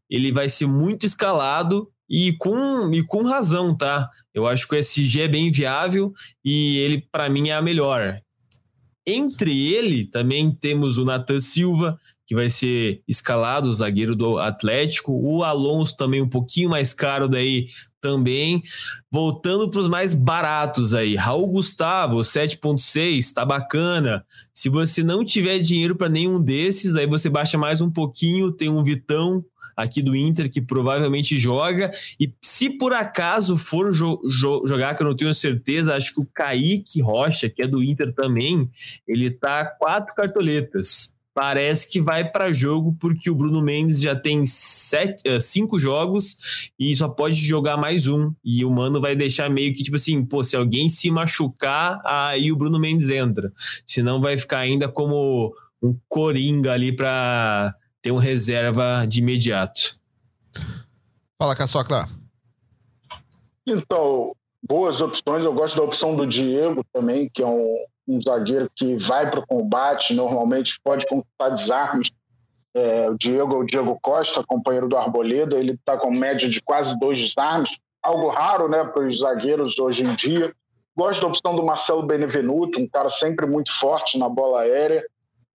ele vai ser muito escalado e com, e com razão, tá? Eu acho que o SG é bem viável e ele, para mim, é a melhor. Entre ele, também temos o Nathan Silva, que vai ser escalado, zagueiro do Atlético. O Alonso também um pouquinho mais caro daí também. Voltando para os mais baratos aí. Raul Gustavo, 7.6, tá bacana. Se você não tiver dinheiro para nenhum desses, aí você baixa mais um pouquinho, tem um Vitão aqui do Inter que provavelmente joga. E se por acaso for jo jo jogar, que eu não tenho certeza, acho que o Kaique Rocha, que é do Inter também, ele tá quatro cartoletas. Parece que vai para jogo porque o Bruno Mendes já tem sete, uh, cinco jogos e só pode jogar mais um. E o Mano vai deixar meio que tipo assim: pô, se alguém se machucar, aí o Bruno Mendes entra. Senão vai ficar ainda como um coringa ali para ter um reserva de imediato. Fala, Caçocla. Então, boas opções. Eu gosto da opção do Diego também, que é um, um zagueiro que vai para o combate, normalmente pode conquistar desarmes. É, o Diego é o Diego Costa, companheiro do Arboleda, ele está com média de quase dois desarmes, algo raro né, para os zagueiros hoje em dia. Gosto da opção do Marcelo Benevenuto, um cara sempre muito forte na bola aérea.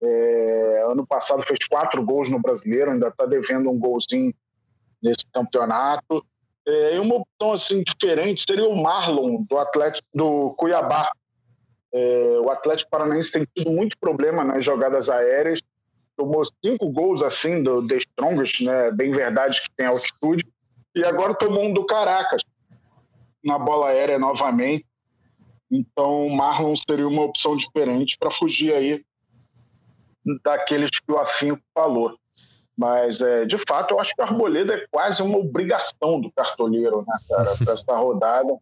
É, ano passado fez quatro gols no Brasileiro, ainda está devendo um golzinho nesse campeonato. É, e uma opção assim diferente seria o Marlon do Atlético do Cuiabá. É, o Atlético Paranaense tem tido muito problema nas jogadas aéreas. Tomou cinco gols assim do The Strongest, né? Bem verdade que tem altitude. E agora tomou um do Caracas na bola aérea novamente. Então, o Marlon seria uma opção diferente para fugir aí daqueles que o Afinco falou. Mas, é, de fato, eu acho que a Arboleda é quase uma obrigação do cartoleiro, né, cara, para [LAUGHS] essa rodada.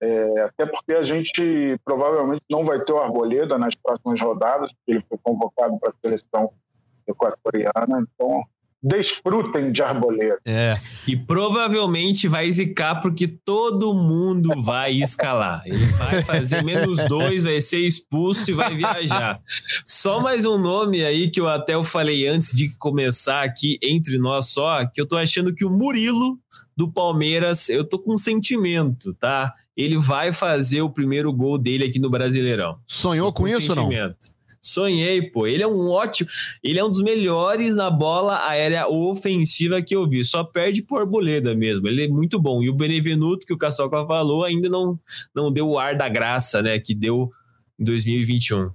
É, até porque a gente provavelmente não vai ter o Arboleda nas próximas rodadas, porque ele foi convocado para a seleção equatoriana. Então, desfrutem de arboleda. É. E provavelmente vai zicar porque todo mundo vai escalar. Ele vai fazer menos dois, vai ser expulso e vai viajar. Só mais um nome aí que eu até eu falei antes de começar aqui entre nós só, que eu tô achando que o Murilo do Palmeiras, eu tô com sentimento, tá? Ele vai fazer o primeiro gol dele aqui no Brasileirão. Sonhou com, com isso não? Sonhei, pô. Ele é um ótimo. Ele é um dos melhores na bola aérea ofensiva que eu vi. Só perde por Arboleda mesmo. Ele é muito bom. E o Benevenuto, que o Caçoca falou, ainda não, não deu o ar da graça, né? Que deu em 2021.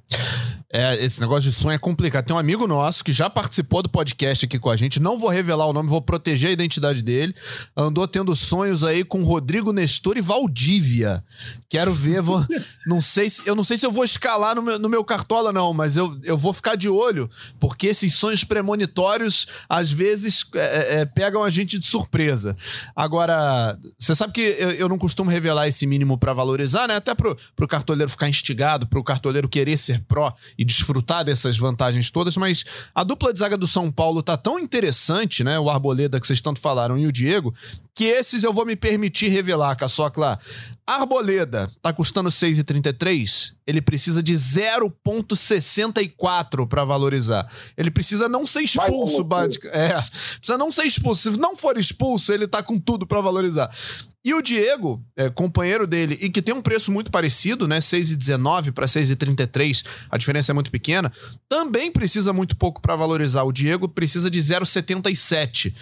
É, esse negócio de sonho é complicado. Tem um amigo nosso que já participou do podcast aqui com a gente, não vou revelar o nome, vou proteger a identidade dele. Andou tendo sonhos aí com Rodrigo Nestor e Valdívia. Quero ver, vou, [LAUGHS] não sei se, eu não sei se eu vou escalar no meu, no meu cartola, não, mas eu, eu vou ficar de olho, porque esses sonhos premonitórios às vezes é, é, é pegam a gente de surpresa. Agora, você sabe que eu, eu não costumo revelar esse mínimo para valorizar, né? Até pro, pro cartoleiro ficar instigado, pro cartoleiro querer ser pró e desfrutar dessas vantagens todas, mas a dupla de zaga do São Paulo tá tão interessante, né? O Arboleda que vocês tanto falaram e o Diego, que esses eu vou me permitir revelar, Caçocla. Arboleda tá custando 6,33, ele precisa de 0,64 para valorizar. Ele precisa não ser expulso, básica. É, precisa não ser expulso. Se não for expulso, ele tá com tudo para valorizar. E o Diego, é, companheiro dele, e que tem um preço muito parecido, né? 6,19 para 6,33, a diferença é muito pequena, também precisa muito pouco para valorizar. O Diego precisa de 0,77.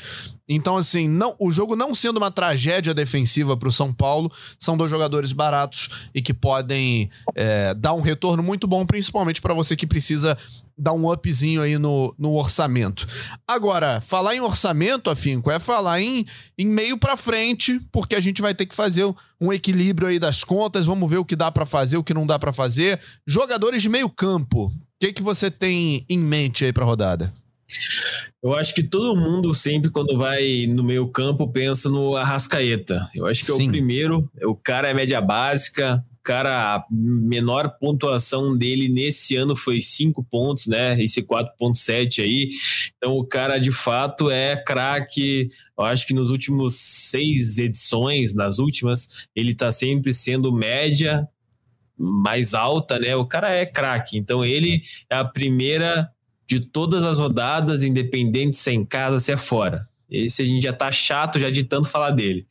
Então, assim, não, o jogo não sendo uma tragédia defensiva para o São Paulo, são dois jogadores baratos e que podem é, dar um retorno muito bom, principalmente para você que precisa dar um upzinho aí no, no orçamento. Agora, falar em orçamento, afinco, é falar em, em meio para frente, porque a gente vai ter que fazer um equilíbrio aí das contas, vamos ver o que dá para fazer, o que não dá para fazer. Jogadores de meio campo, o que, que você tem em mente aí pra rodada? Eu acho que todo mundo sempre quando vai no meio campo pensa no Arrascaeta. Eu acho que Sim. é o primeiro, o cara é média básica, cara, a menor pontuação dele nesse ano foi 5 pontos, né? Esse 4.7 aí. Então o cara de fato é craque. Eu acho que nos últimos seis edições, nas últimas, ele tá sempre sendo média mais alta, né? O cara é craque. Então ele é a primeira de todas as rodadas, independente se é em casa, se é fora. Esse a gente já tá chato já de tanto falar dele.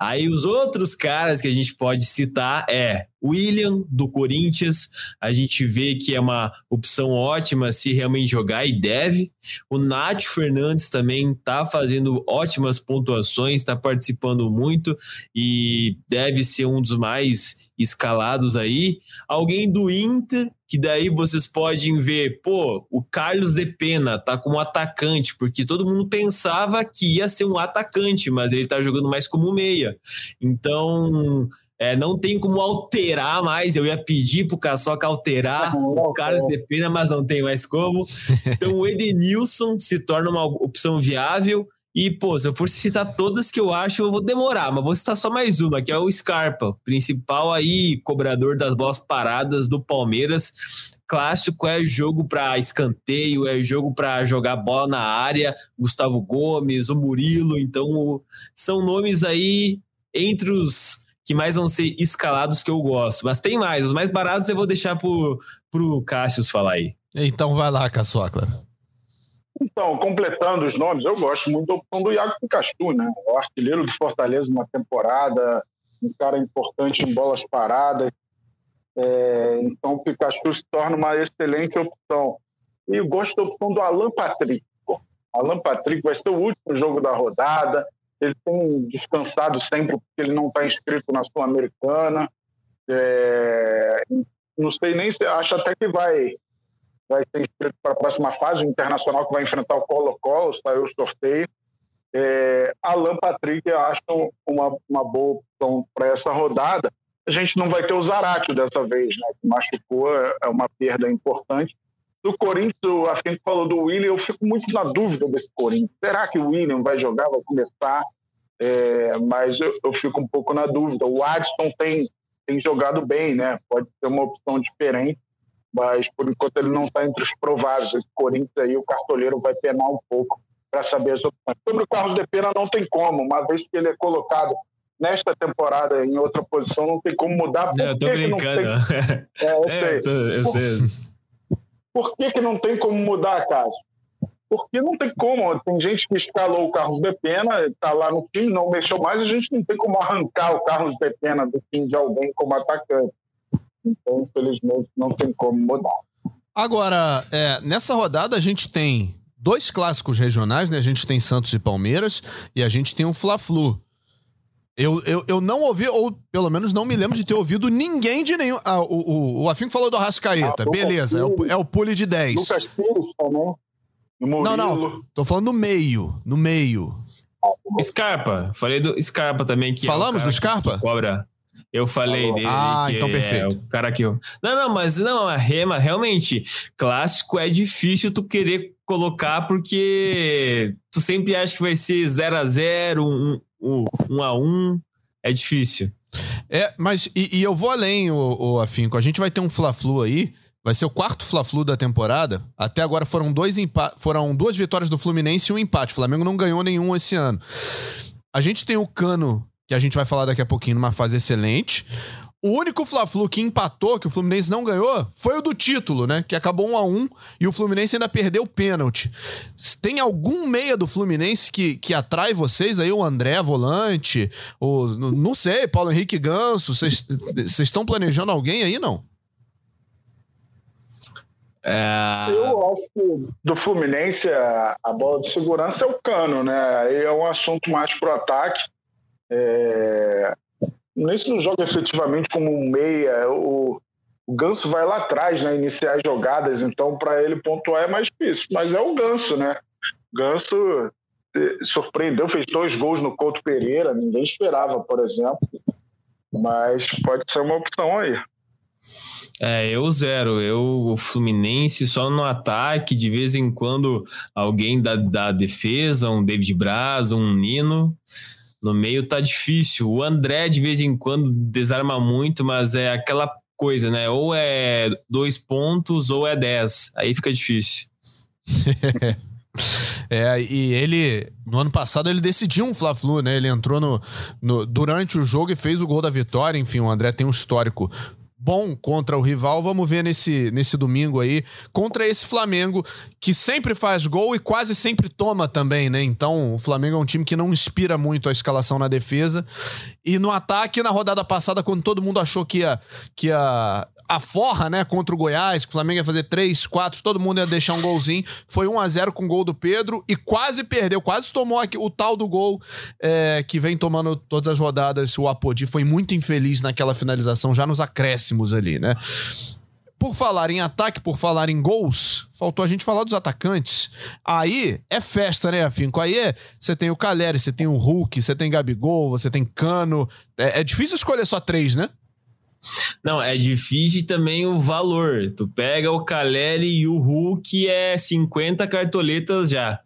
Aí os outros caras que a gente pode citar é William, do Corinthians, a gente vê que é uma opção ótima se realmente jogar e deve. O Nath Fernandes também está fazendo ótimas pontuações, está participando muito e deve ser um dos mais escalados aí. Alguém do Inter, que daí vocês podem ver, pô, o Carlos de Pena tá como atacante, porque todo mundo pensava que ia ser um atacante, mas ele tá jogando mais como meia. Então, é, não tem como alterar mais. Eu ia pedir pro Caçoca alterar [LAUGHS] o Carlos de Pena, mas não tem mais como. Então o Edenilson se torna uma opção viável. E, pô, se eu for citar todas que eu acho, eu vou demorar, mas vou citar só mais uma, que é o Scarpa, principal aí, cobrador das bolas paradas do Palmeiras. Clássico é jogo para escanteio, é jogo para jogar bola na área. Gustavo Gomes, o Murilo, então são nomes aí entre os que mais vão ser escalados que eu gosto. Mas tem mais, os mais baratos eu vou deixar pro, pro Cassius falar aí. Então vai lá, Caçocla. Então, completando os nomes, eu gosto muito da opção do Iago Pikachu, né? O artilheiro do Fortaleza numa temporada, um cara importante em bolas paradas. É, então, o Pikachu se torna uma excelente opção. E eu gosto da opção do Alan Patrick. Alan Patrick vai ser o último jogo da rodada ele tem descansado sempre porque ele não está inscrito na Sul-Americana. É, não sei nem se acho até que vai vai ser inscrito para a próxima fase internacional que vai enfrentar o Colo-Colo, saiu o sorteio. É, Alan Patrick eu acho uma, uma boa opção para essa rodada. A gente não vai ter o Zarate dessa vez, né? Que machucou, é uma perda importante. Do Corinthians, a gente falou do William, eu fico muito na dúvida desse Corinthians. Será que o William vai jogar, vai começar? É, mas eu, eu, fico um pouco na dúvida. O Adson tem, tem jogado bem, né? Pode ser uma opção diferente, mas por enquanto ele não está entre os prováveis. Esse Corinthians aí, o cartoleiro vai penar um pouco para saber as opções. Sobre o Carlos de Pena, não tem como, uma vez que ele é colocado nesta temporada em outra posição, não tem como mudar. Por eu tô brincando. Tem... [LAUGHS] É, eu é, sei. Eu tô, eu sei por que, que não tem como mudar, Cássio? Porque não tem como. Tem gente que escalou o Carlos de Pena, está lá no time, não mexeu mais, a gente não tem como arrancar o Carlos de Pena do time de alguém como atacante. Então, infelizmente, não tem como mudar. Agora, é, nessa rodada a gente tem dois clássicos regionais, né? A gente tem Santos e Palmeiras e a gente tem o Fla-Flu. Eu, eu, eu não ouvi, ou pelo menos não me lembro de ter ouvido ninguém de nenhum. Ah, o, o, o Afinco falou do Arrascaeta, ah, beleza, é o, é o pule de 10. Lucas Pires também. Não, não, tô falando no meio, no meio. Scarpa, falei do Scarpa também. Que Falamos é do Scarpa? Cobra. Eu falei dele. Ah, então perfeito. É o cara que eu... Não, não, mas não, a Rema, realmente, clássico é difícil tu querer colocar porque tu sempre acha que vai ser 0 a 0 um, um, a um, é difícil. É, mas e, e eu vou além, o, o, Afinco. A gente vai ter um Fla-Flu aí. Vai ser o quarto Fla-Flu da temporada. Até agora foram dois foram duas vitórias do Fluminense e um empate. O Flamengo não ganhou nenhum esse ano. A gente tem o Cano, que a gente vai falar daqui a pouquinho, numa fase excelente. O único Fla-Flu que empatou, que o Fluminense não ganhou, foi o do título, né? Que acabou 1 a 1 e o Fluminense ainda perdeu o pênalti. Tem algum meia do Fluminense que, que atrai vocês aí? O André Volante? O, não sei, Paulo Henrique Ganso? Vocês estão planejando alguém aí, não? É... Eu acho que do Fluminense a, a, bola de segurança é o cano, né? Aí é um assunto mais pro ataque. É, nem se não joga efetivamente como um meia. O, o Ganso vai lá atrás, né? Iniciar as jogadas, então para ele pontuar é mais difícil. Mas é o Ganso, né? Ganso eh, surpreendeu, fez dois gols no Couto Pereira, ninguém esperava, por exemplo. Mas pode ser uma opção aí. É, eu zero. Eu, o Fluminense só no ataque, de vez em quando alguém da, da defesa, um David Braz, um Nino. No meio tá difícil. O André, de vez em quando, desarma muito, mas é aquela coisa, né? Ou é dois pontos ou é dez. Aí fica difícil. [LAUGHS] É, e ele, no ano passado, ele decidiu um Fla-Flu, né? Ele entrou no, no, durante o jogo e fez o gol da vitória. Enfim, o André tem um histórico bom contra o rival. Vamos ver nesse, nesse domingo aí, contra esse Flamengo, que sempre faz gol e quase sempre toma também, né? Então, o Flamengo é um time que não inspira muito a escalação na defesa. E no ataque, na rodada passada, quando todo mundo achou que ia, que ia a forra, né, contra o Goiás, que o Flamengo ia fazer 3, 4, todo mundo ia deixar um golzinho. Foi 1 a 0 com o gol do Pedro e quase perdeu, quase tomou aqui, o tal do gol é, que vem tomando todas as rodadas. O Apodi foi muito infeliz naquela finalização, já nos acréscimos ali, né? Por falar em ataque, por falar em gols, faltou a gente falar dos atacantes. Aí é festa, né, Afinco? Aí é, você tem o Caleri, você tem o Hulk, você tem Gabigol, você tem Cano. É, é difícil escolher só três, né? Não, é difícil também o valor. Tu pega o Caleri e o Hulk, é 50 cartoletas já.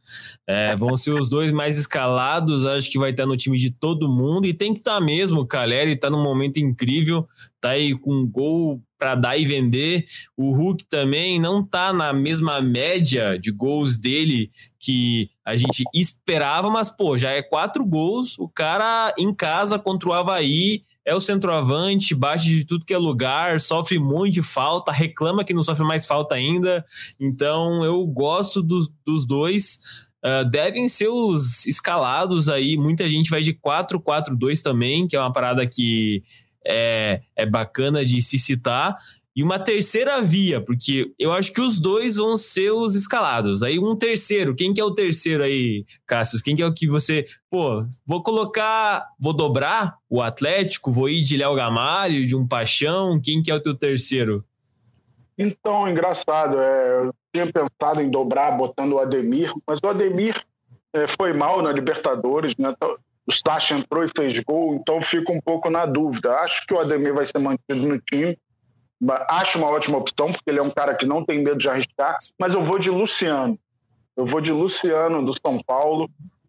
É, vão ser os dois mais escalados, acho que vai estar no time de todo mundo. E tem que estar tá mesmo. O Caleri está num momento incrível, tá aí com um gol para dar e vender. O Hulk também não tá na mesma média de gols dele que a gente esperava, mas pô, já é quatro gols. O cara em casa contra o Havaí é o centroavante, bate de tudo que é lugar, sofre muito de falta, reclama que não sofre mais falta ainda. Então eu gosto dos, dos dois. Uh, devem ser os escalados aí. Muita gente vai de 4-4-2 também, que é uma parada que é, é bacana de se citar e uma terceira via, porque eu acho que os dois vão ser os escalados. Aí um terceiro, quem que é o terceiro aí, Cássio? Quem que é o que você, pô, vou colocar, vou dobrar o Atlético, vou ir de Léo Gamalho, de um Paixão, quem que é o teu terceiro? Então, engraçado, é, eu tinha pensado em dobrar botando o Ademir, mas o Ademir é, foi mal na Libertadores, né? Então, o Sacha entrou e fez gol, então fico um pouco na dúvida. Acho que o Ademir vai ser mantido no time, acho uma ótima opção, porque ele é um cara que não tem medo de arriscar, mas eu vou de Luciano. Eu vou de Luciano do São Paulo.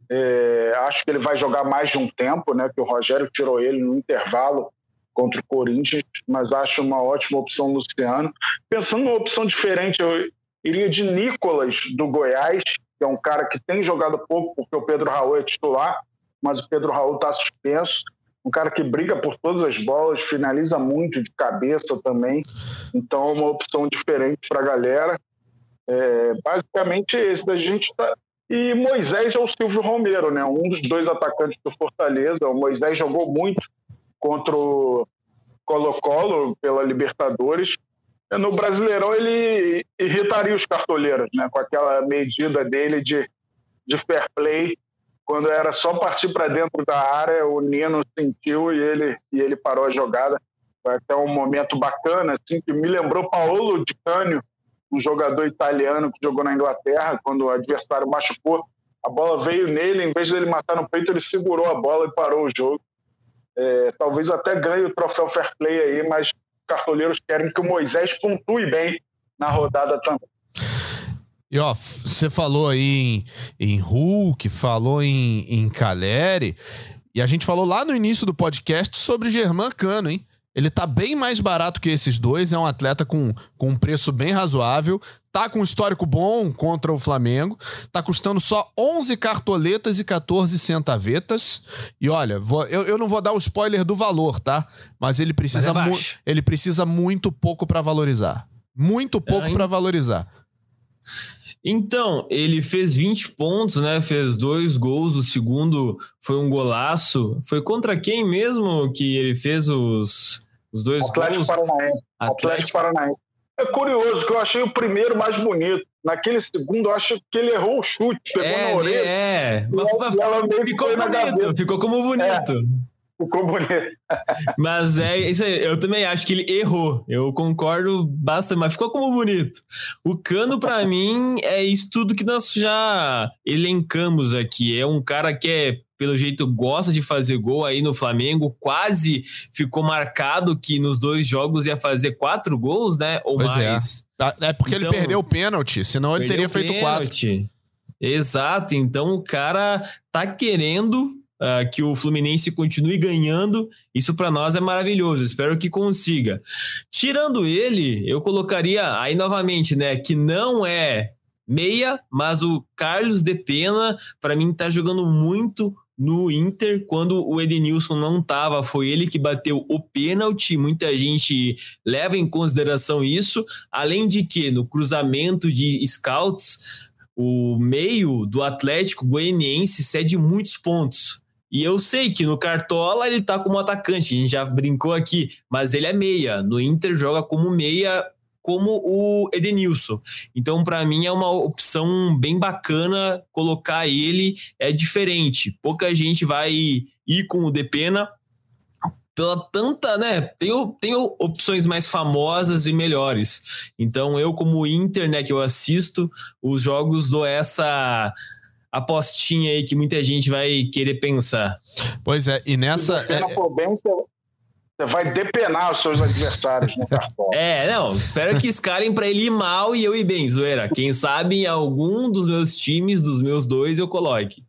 É, acho que ele vai jogar mais de um tempo, né? Que o Rogério tirou ele no intervalo contra o Corinthians, mas acho uma ótima opção Luciano. Pensando numa opção diferente, eu iria de Nicolas do Goiás, que é um cara que tem jogado pouco, porque o Pedro Raul é titular, mas o Pedro Raul está suspenso um cara que briga por todas as bolas, finaliza muito de cabeça também. Então, é uma opção diferente para a galera. É, basicamente, esse da gente está. E Moisés é o Silvio Romero, né? um dos dois atacantes do Fortaleza. O Moisés jogou muito contra o Colo-Colo pela Libertadores. No Brasileirão, ele irritaria os cartoleiros, né? com aquela medida dele de, de fair play quando era só partir para dentro da área, o Nino sentiu e ele, e ele parou a jogada. Foi até um momento bacana, assim, que me lembrou Paolo Di Canio, um jogador italiano que jogou na Inglaterra, quando o adversário machucou. A bola veio nele, em vez de ele matar no peito, ele segurou a bola e parou o jogo. É, talvez até ganhe o troféu Fair Play aí, mas cartoleiros querem que o Moisés pontue bem na rodada também. E ó, você falou aí em, em Hulk, falou em, em Caleri, e a gente falou lá no início do podcast sobre Germán Cano, hein? Ele tá bem mais barato que esses dois, é um atleta com, com um preço bem razoável, tá com um histórico bom contra o Flamengo, tá custando só 11 cartoletas e 14 centavetas. E olha, vou, eu, eu não vou dar o spoiler do valor, tá? Mas ele precisa, Mas é ele precisa muito pouco para valorizar. Muito pouco é, para valorizar. Então, ele fez 20 pontos, né? Fez dois gols. O segundo foi um golaço. Foi contra quem mesmo que ele fez os, os dois Atlético gols? Paranaense. Atlético. Atlético Paranaense. É curioso que eu achei o primeiro mais bonito. Naquele segundo, eu acho que ele errou o chute, pegou é, na orelha. É, mas ficou bonito, ficou como bonito. É. ficou bonito. Mas é isso aí, eu também acho que ele errou. Eu concordo bastante, mas ficou como bonito. O Cano, para [LAUGHS] mim, é isso tudo que nós já elencamos aqui. É um cara que é pelo jeito gosta de fazer gol aí no Flamengo, quase ficou marcado que nos dois jogos ia fazer quatro gols, né? Ou pois é. mais. É. é porque então, ele perdeu o pênalti, senão ele teria feito pênalti. quatro. Exato, então o cara tá querendo uh, que o Fluminense continue ganhando. Isso para nós é maravilhoso. Espero que consiga. Tirando ele, eu colocaria aí novamente, né, que não é meia, mas o Carlos de Pena para mim tá jogando muito no Inter, quando o Edenilson não estava, foi ele que bateu o pênalti. Muita gente leva em consideração isso. Além de que, no cruzamento de scouts, o meio do Atlético Goianiense cede muitos pontos. E eu sei que no Cartola ele tá como atacante, a gente já brincou aqui, mas ele é meia. No Inter joga como meia, como o Edenilson. Então, para mim, é uma opção bem bacana colocar ele. É diferente. Pouca gente vai ir com o Depena pela tanta, né? Tenho, tenho opções mais famosas e melhores. Então, eu, como Inter, né, que eu assisto os jogos, dou essa apostinha aí que muita gente vai querer pensar. Pois é, e nessa. Se é... for bem, você vai depenar os seus adversários no cartão. É, não, espero que escalem para ele ir mal e eu ir bem, zoeira. Quem sabe em algum dos meus times, dos meus dois, eu coloque.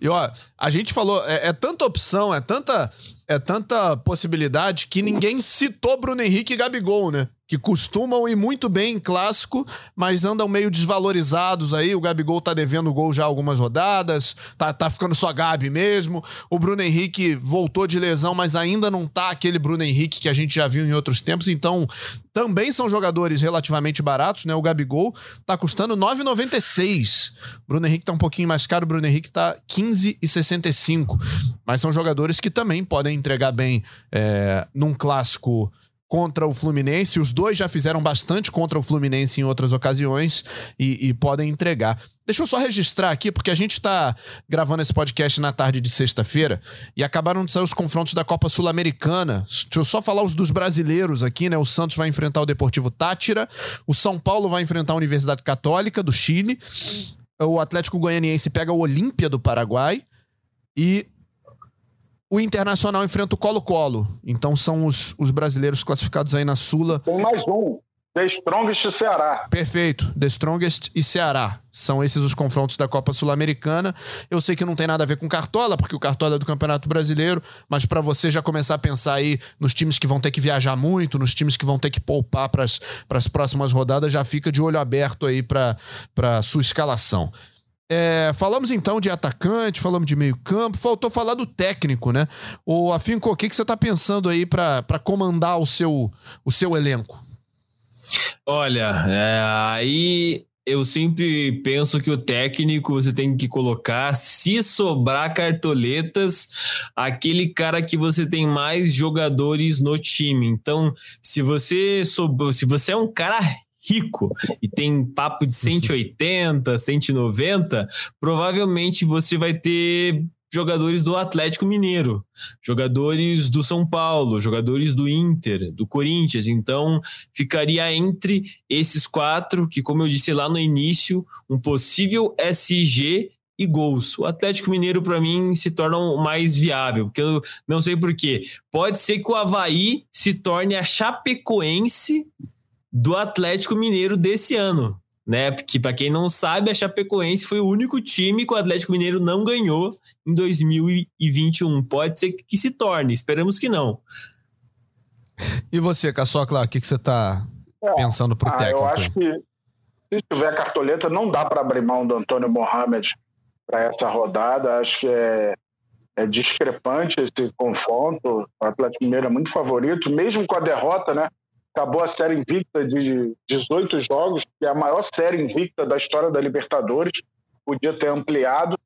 E ó, a gente falou, é, é tanta opção, é tanta, é tanta possibilidade que ninguém citou Bruno Henrique e Gabigol, né? Que costumam ir muito bem em clássico, mas andam meio desvalorizados aí. O Gabigol tá devendo gol já algumas rodadas, tá, tá ficando só Gabi mesmo. O Bruno Henrique voltou de lesão, mas ainda não tá aquele Bruno Henrique que a gente já viu em outros tempos, então também são jogadores relativamente baratos, né? O Gabigol tá custando 9,96. Bruno Henrique tá um pouquinho mais caro, o Bruno Henrique tá 15,65. Mas são jogadores que também podem entregar bem é, num clássico contra o Fluminense. Os dois já fizeram bastante contra o Fluminense em outras ocasiões e, e podem entregar. Deixa eu só registrar aqui, porque a gente está gravando esse podcast na tarde de sexta-feira e acabaram de sair os confrontos da Copa Sul-Americana. Deixa eu só falar os dos brasileiros aqui, né? O Santos vai enfrentar o Deportivo Tátira, o São Paulo vai enfrentar a Universidade Católica do Chile, o Atlético Goianiense pega o Olímpia do Paraguai e o Internacional enfrenta o Colo-Colo. Então são os, os brasileiros classificados aí na Sula. Tem mais um. The Strongest e Ceará. Perfeito. The Strongest e Ceará. São esses os confrontos da Copa Sul-Americana. Eu sei que não tem nada a ver com Cartola, porque o Cartola é do Campeonato Brasileiro, mas para você já começar a pensar aí nos times que vão ter que viajar muito, nos times que vão ter que poupar para as próximas rodadas, já fica de olho aberto aí para sua escalação. É, falamos então de atacante, falamos de meio-campo, faltou falar do técnico, né? O Afinco, o que, que você está pensando aí para comandar o seu, o seu elenco? Olha, é, aí eu sempre penso que o técnico você tem que colocar, se sobrar cartoletas, aquele cara que você tem mais jogadores no time. Então, se você sobrou, se você é um cara rico e tem papo de 180, 190, provavelmente você vai ter jogadores do Atlético Mineiro, jogadores do São Paulo, jogadores do Inter, do Corinthians. Então, ficaria entre esses quatro, que, como eu disse lá no início, um possível SG e gols. O Atlético Mineiro, para mim, se torna o mais viável, porque eu não sei porquê. Pode ser que o Havaí se torne a Chapecoense do Atlético Mineiro desse ano, né? Porque para quem não sabe, a Chapecoense foi o único time que o Atlético Mineiro não ganhou em 2021. Pode ser que se torne, esperamos que não. E você, Caçocla, o que, que você está é, pensando para o ah, técnico? Eu acho que se tiver cartoleta, não dá para abrir mão do Antônio Mohamed para essa rodada. Acho que é, é discrepante esse confronto. O Atlético Mineiro é muito favorito, mesmo com a derrota, né? Acabou a série invicta de 18 jogos, que é a maior série invicta da história da Libertadores. Podia ter ampliado.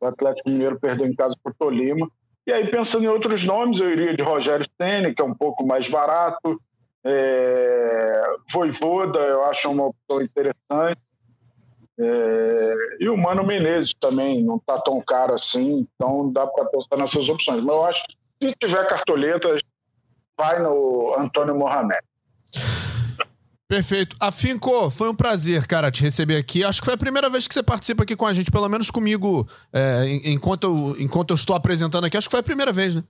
O Atlético Mineiro perdeu em casa para o Tolima. E aí, pensando em outros nomes, eu iria de Rogério Ceni, que é um pouco mais barato. É... Voivoda, eu acho uma opção interessante. É... E o Mano Menezes também não está tão caro assim, então dá para pensar nessas opções. Mas eu acho Se tiver cartoletas, vai no Antônio Mohamed. Perfeito. Afinco, foi um prazer, cara, te receber aqui. Acho que foi a primeira vez que você participa aqui com a gente, pelo menos comigo, é, enquanto, eu, enquanto eu estou apresentando aqui. Acho que foi a primeira vez, né?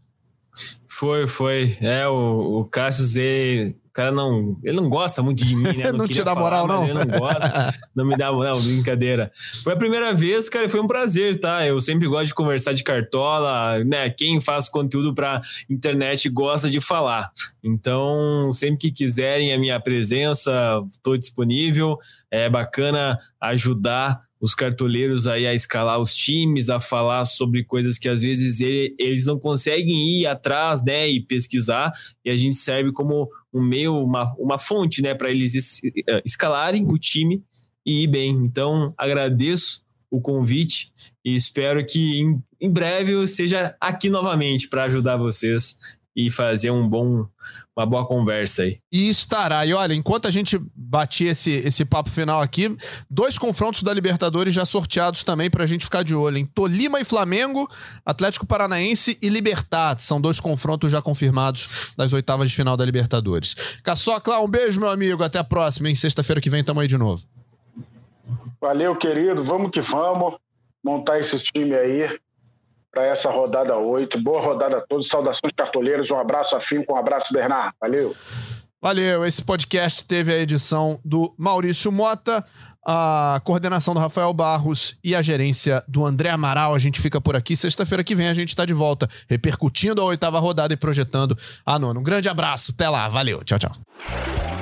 Foi, foi. É, o, o Cássio Z cara não. Ele não gosta muito de mim, né? [LAUGHS] Não, não te dá moral, não. Ele não gosta, não me dá moral, brincadeira. Foi a primeira vez, cara, foi um prazer, tá? Eu sempre gosto de conversar de cartola, né? Quem faz conteúdo pra internet gosta de falar. Então, sempre que quiserem a minha presença, estou disponível. É bacana ajudar os cartoleiros aí a escalar os times, a falar sobre coisas que às vezes ele, eles não conseguem ir atrás, né, e pesquisar, e a gente serve como um meio, uma, uma fonte, né, para eles es, eh, escalarem o time e ir bem. Então, agradeço o convite e espero que em, em breve eu seja aqui novamente para ajudar vocês e fazer um bom, uma boa conversa aí. E estará. E olha, enquanto a gente batia esse, esse papo final aqui, dois confrontos da Libertadores já sorteados também pra gente ficar de olho, em Tolima e Flamengo, Atlético Paranaense e Libertad. São dois confrontos já confirmados das oitavas de final da Libertadores. Caçocla, um beijo, meu amigo. Até a próxima, em sexta-feira que vem tamo aí de novo. Valeu, querido. Vamos que vamos montar esse time aí para essa rodada 8. Boa rodada a todos. Saudações cartoleiros. Um abraço afim com um abraço, Bernardo. Valeu. Valeu. Esse podcast teve a edição do Maurício Mota, a coordenação do Rafael Barros e a gerência do André Amaral. A gente fica por aqui. Sexta-feira que vem a gente está de volta, repercutindo a oitava rodada e projetando a nona. Um grande abraço. Até lá. Valeu. Tchau, tchau.